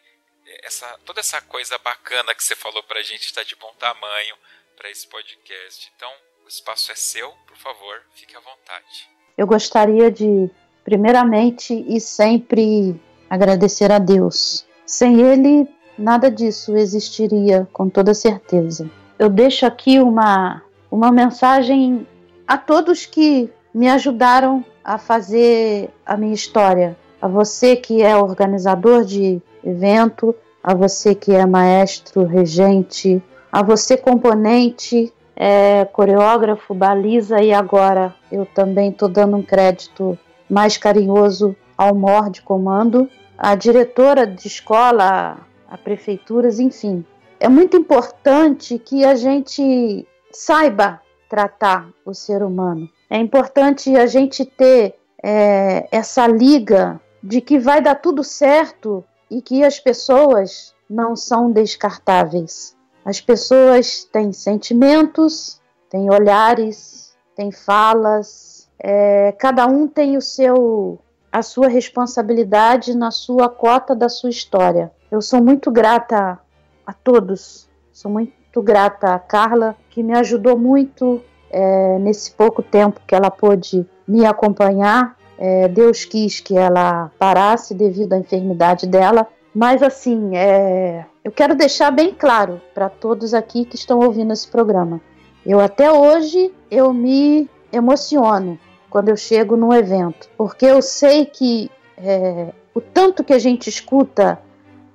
essa, toda essa coisa bacana que você falou pra gente está de bom tamanho para esse podcast. Então, o espaço é seu, por favor, fique à vontade. Eu gostaria de, primeiramente e sempre, agradecer a Deus. Sem Ele, nada disso existiria, com toda certeza. Eu deixo aqui uma, uma mensagem a todos que me ajudaram a fazer a minha história. A você que é organizador de evento, a você que é maestro, regente, a você componente, é, coreógrafo, baliza e agora eu também estou dando um crédito mais carinhoso ao MOR de comando, a diretora de escola, a prefeituras, enfim. É muito importante que a gente saiba tratar o ser humano. É importante a gente ter é, essa liga de que vai dar tudo certo e que as pessoas não são descartáveis. As pessoas têm sentimentos, têm olhares, têm falas, é, cada um tem o seu a sua responsabilidade na sua cota da sua história. Eu sou muito grata a todos, sou muito grata a Carla, que me ajudou muito é, nesse pouco tempo que ela pôde me acompanhar é, Deus quis que ela parasse devido à enfermidade dela. Mas assim, é, eu quero deixar bem claro para todos aqui que estão ouvindo esse programa. Eu até hoje eu me emociono quando eu chego num evento, porque eu sei que é, o tanto que a gente escuta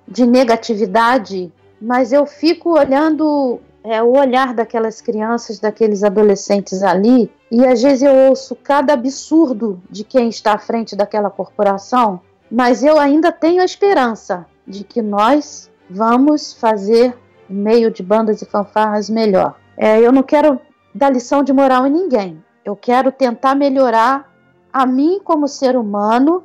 de negatividade, mas eu fico olhando é, o olhar daquelas crianças, daqueles adolescentes ali, e às vezes eu ouço cada absurdo de quem está à frente daquela corporação, mas eu ainda tenho a esperança de que nós vamos fazer meio de bandas e fanfarras melhor. É, eu não quero dar lição de moral em ninguém. Eu quero tentar melhorar a mim como ser humano,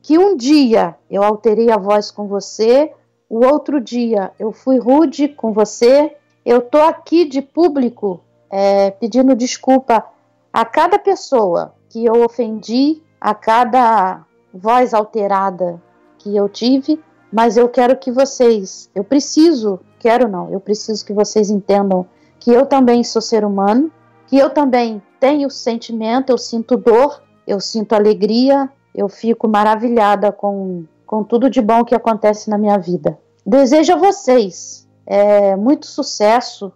que um dia eu alterei a voz com você, o outro dia eu fui rude com você. Eu tô aqui de público é, pedindo desculpa a cada pessoa que eu ofendi, a cada voz alterada que eu tive, mas eu quero que vocês, eu preciso, quero não, eu preciso que vocês entendam que eu também sou ser humano, que eu também tenho sentimento, eu sinto dor, eu sinto alegria, eu fico maravilhada com, com tudo de bom que acontece na minha vida. Desejo a vocês é, muito sucesso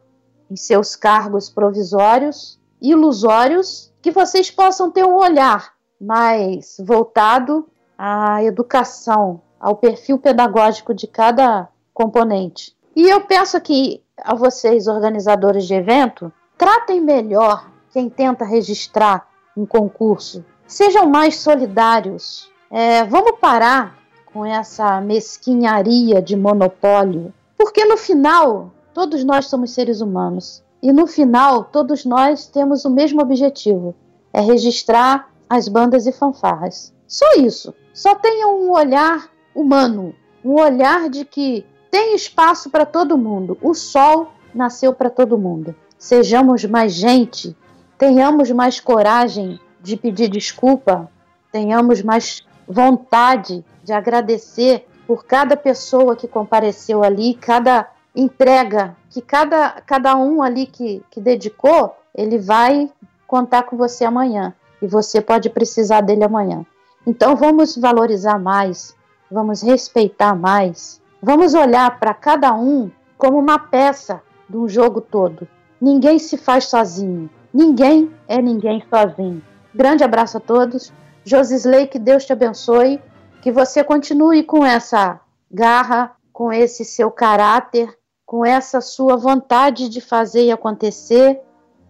em seus cargos provisórios ilusórios, que vocês possam ter um olhar mais voltado à educação, ao perfil pedagógico de cada componente. E eu peço aqui a vocês, organizadores de evento, tratem melhor quem tenta registrar um concurso. Sejam mais solidários. É, vamos parar com essa mesquinharia de monopólio, porque no final todos nós somos seres humanos. E no final, todos nós temos o mesmo objetivo: é registrar as bandas e fanfarras. Só isso. Só tenham um olhar humano, um olhar de que tem espaço para todo mundo. O sol nasceu para todo mundo. Sejamos mais gente, tenhamos mais coragem de pedir desculpa, tenhamos mais vontade de agradecer por cada pessoa que compareceu ali, cada entrega que cada, cada um ali que, que dedicou, ele vai contar com você amanhã. E você pode precisar dele amanhã. Então vamos valorizar mais, vamos respeitar mais, vamos olhar para cada um como uma peça de um jogo todo. Ninguém se faz sozinho, ninguém é ninguém sozinho. Grande abraço a todos. Josisley, que Deus te abençoe, que você continue com essa garra, com esse seu caráter com essa sua vontade de fazer e acontecer.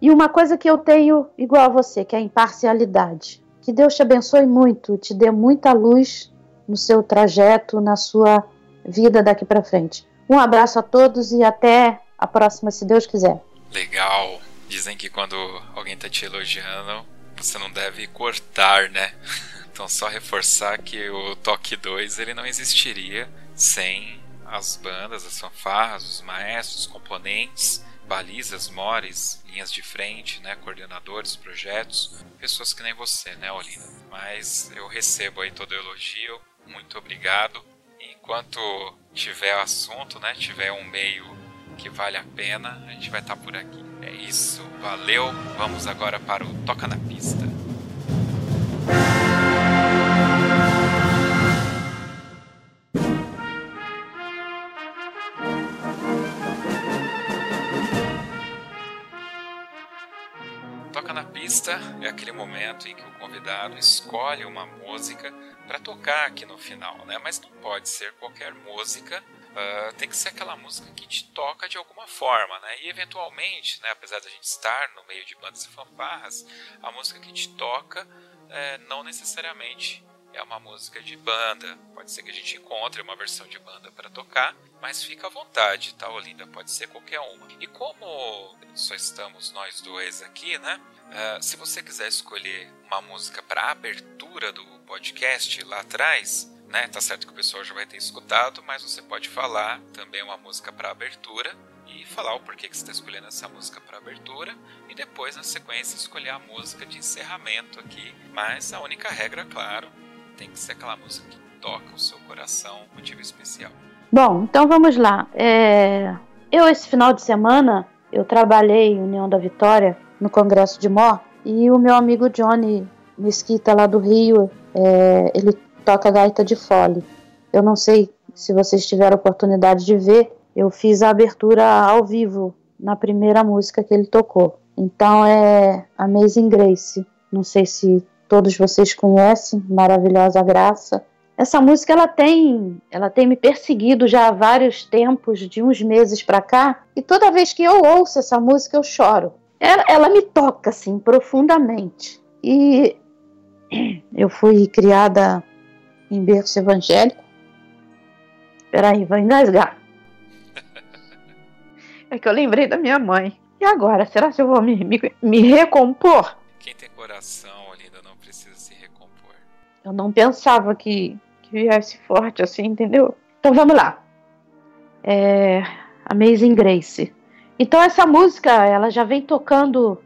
E uma coisa que eu tenho igual a você, que é a imparcialidade. Que Deus te abençoe muito, te dê muita luz no seu trajeto, na sua vida daqui para frente. Um abraço a todos e até a próxima, se Deus quiser. Legal. Dizem que quando alguém está te elogiando, você não deve cortar, né? Então só reforçar que o toque 2 ele não existiria sem as bandas, as fanfarras, os maestros, os componentes, balizas, mores, linhas de frente, né, coordenadores, projetos, pessoas que nem você, né, Olinda. Mas eu recebo aí todo o elogio, muito obrigado. Enquanto tiver assunto, né, tiver um meio que vale a pena, a gente vai estar tá por aqui. É isso, valeu. Vamos agora para o Toca na Pista. Toca na pista é aquele momento em que o convidado escolhe uma música para tocar aqui no final, né? Mas não pode ser qualquer música Uh, tem que ser aquela música que te toca de alguma forma, né? E eventualmente, né, apesar da gente estar no meio de bandas e fanfarras, a música que te toca é, não necessariamente é uma música de banda. Pode ser que a gente encontre uma versão de banda para tocar, mas fica à vontade, tá, Olinda? Pode ser qualquer uma. E como só estamos nós dois aqui, né? Uh, se você quiser escolher uma música para abertura do podcast lá atrás, né? Tá certo que o pessoal já vai ter escutado, mas você pode falar também uma música para abertura e falar o porquê que você está escolhendo essa música para abertura e depois na sequência escolher a música de encerramento aqui. Mas a única regra, claro, tem que ser aquela música que toca o seu coração, motivo especial. Bom, então vamos lá. É... Eu esse final de semana eu trabalhei em União da Vitória no Congresso de Mó e o meu amigo Johnny Mesquita lá do Rio, é... ele toca gaita de fole. Eu não sei se vocês tiveram oportunidade de ver, eu fiz a abertura ao vivo na primeira música que ele tocou. Então é Amazing Grace. Não sei se todos vocês conhecem, Maravilhosa Graça. Essa música ela tem, ela tem me perseguido já há vários tempos, de uns meses para cá, e toda vez que eu ouço essa música eu choro. Ela, ela me toca assim profundamente. E eu fui criada em berço evangélico. Peraí, vou engasgar. É que eu lembrei da minha mãe. E agora, será que eu vou me, me, me recompor? Quem tem coração ainda não precisa se recompor. Eu não pensava que, que viesse forte assim, entendeu? Então vamos lá. É, Amazing Grace. Então essa música, ela já vem tocando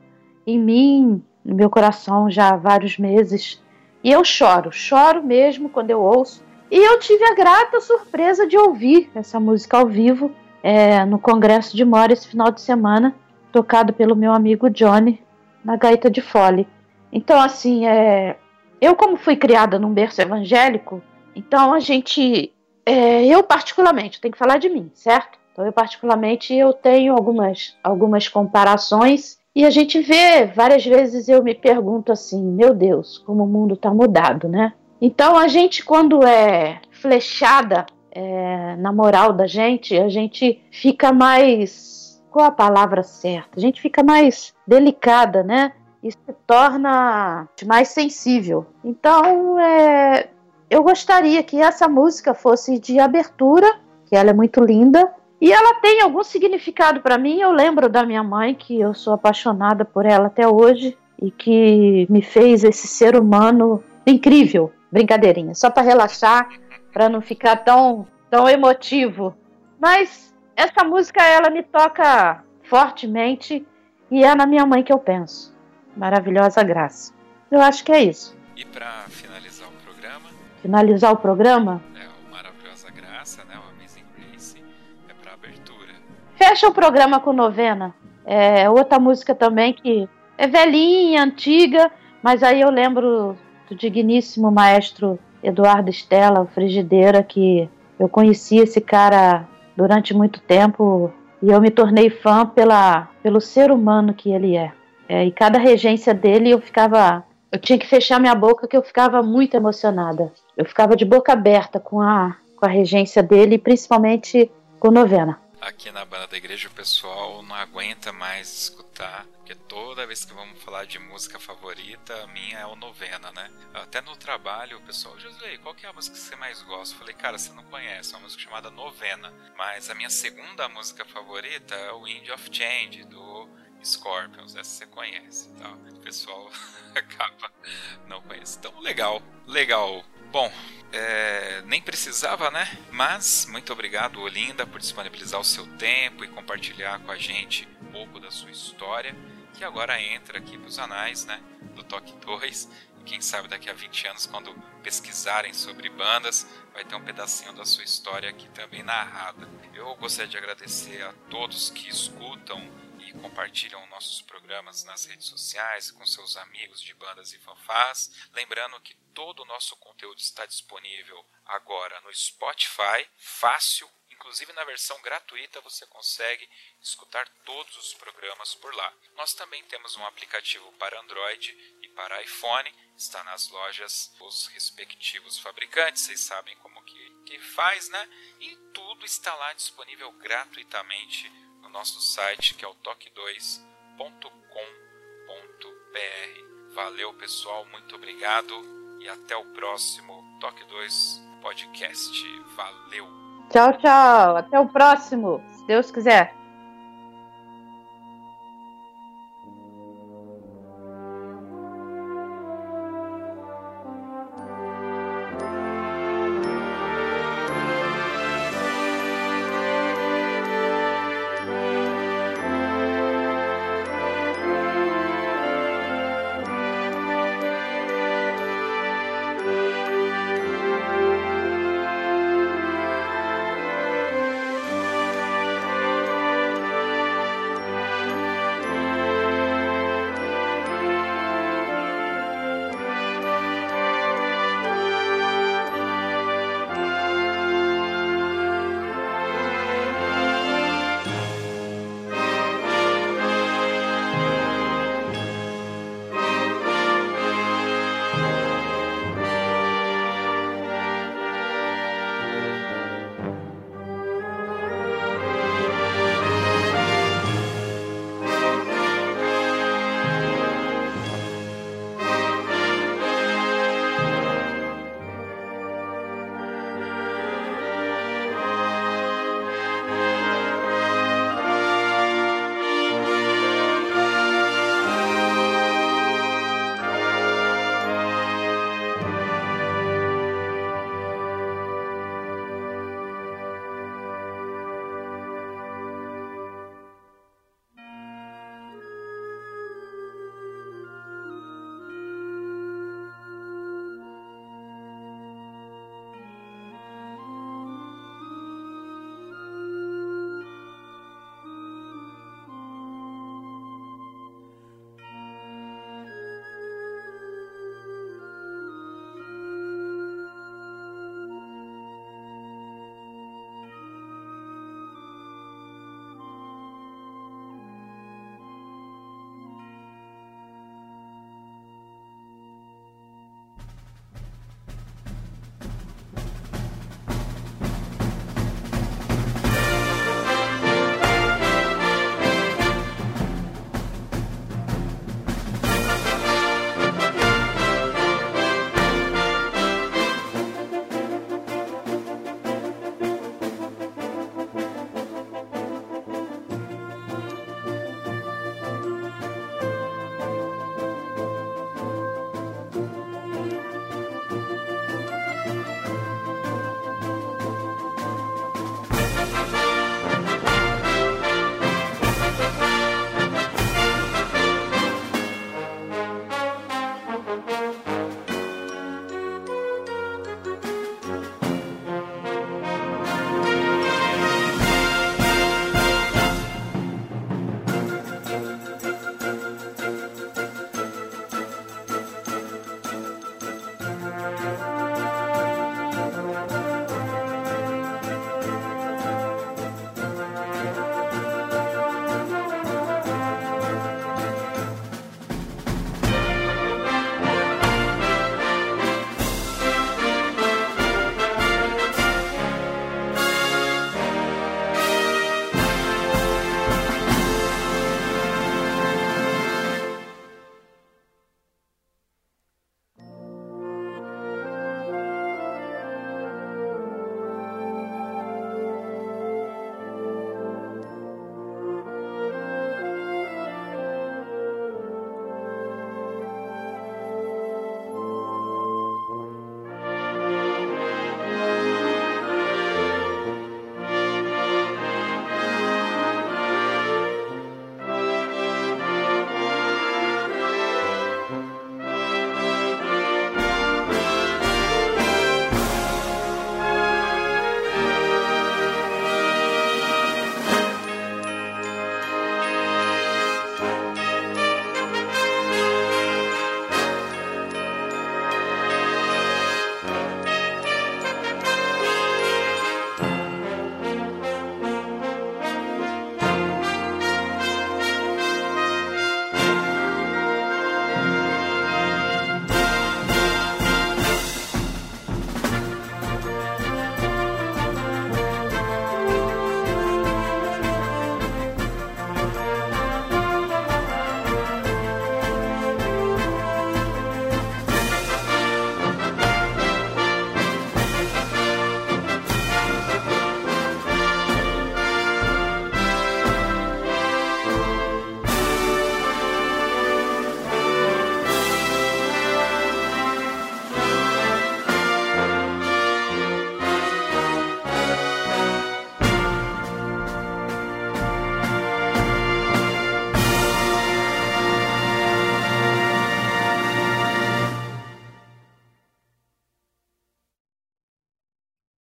em mim, no meu coração já há vários meses. E eu choro, choro mesmo quando eu ouço. E eu tive a grata surpresa de ouvir essa música ao vivo é, no Congresso de Mora esse final de semana, tocado pelo meu amigo Johnny na gaita de fole. Então, assim, é, eu como fui criada num berço evangélico, então a gente, é, eu particularmente, tenho que falar de mim, certo? Então, eu particularmente, eu tenho algumas, algumas comparações e a gente vê, várias vezes eu me pergunto assim, meu Deus, como o mundo está mudado, né? Então a gente, quando é flechada é, na moral da gente, a gente fica mais. Qual a palavra certa? A gente fica mais delicada, né? E se torna mais sensível. Então, é, eu gostaria que essa música fosse de abertura, que ela é muito linda, e ela tem algum significado para mim. Eu lembro da minha mãe, que eu sou apaixonada por ela até hoje e que me fez esse ser humano incrível. Brincadeirinha, só para relaxar, para não ficar tão, tão emotivo. Mas essa música ela me toca fortemente e é na minha mãe que eu penso. Maravilhosa graça. Eu acho que é isso. E para finalizar o programa? Finalizar o programa? Fecha o programa com novena. É outra música também que é velhinha, antiga, mas aí eu lembro do digníssimo maestro Eduardo Stella, o Frigideira, que eu conheci esse cara durante muito tempo e eu me tornei fã pela, pelo ser humano que ele é. é. E cada regência dele eu ficava. Eu tinha que fechar minha boca que eu ficava muito emocionada. Eu ficava de boca aberta com a, com a regência dele, principalmente com novena aqui na banda da igreja o pessoal não aguenta mais escutar, porque toda vez que vamos falar de música favorita, a minha é o novena, né? Até no trabalho o pessoal, Josué, qual que é a música que você mais gosta? Eu falei, cara, você não conhece, é uma música chamada Novena, mas a minha segunda música favorita é o Wind of Change, do Scorpions, essa você conhece, tá? O pessoal acaba não conhece. Então, legal, legal. Bom, é, nem precisava, né? Mas muito obrigado, Olinda, por disponibilizar o seu tempo e compartilhar com a gente um pouco da sua história, que agora entra aqui para os anais, né? Do Toque 2 quem sabe daqui a 20 anos, quando pesquisarem sobre bandas, vai ter um pedacinho da sua história aqui também narrada. Eu gostaria de agradecer a todos que escutam e compartilham nossos programas nas redes sociais com seus amigos de bandas e fanfás. Lembrando que todo o nosso conteúdo está disponível agora no Spotify, fácil Inclusive na versão gratuita você consegue escutar todos os programas por lá. Nós também temos um aplicativo para Android e para iPhone, está nas lojas os respectivos fabricantes, vocês sabem como que, que faz, né? E tudo está lá disponível gratuitamente nosso site que é o toque2.com.br. Valeu pessoal, muito obrigado e até o próximo Toque 2 Podcast. Valeu! Tchau, tchau. Até o próximo, se Deus quiser.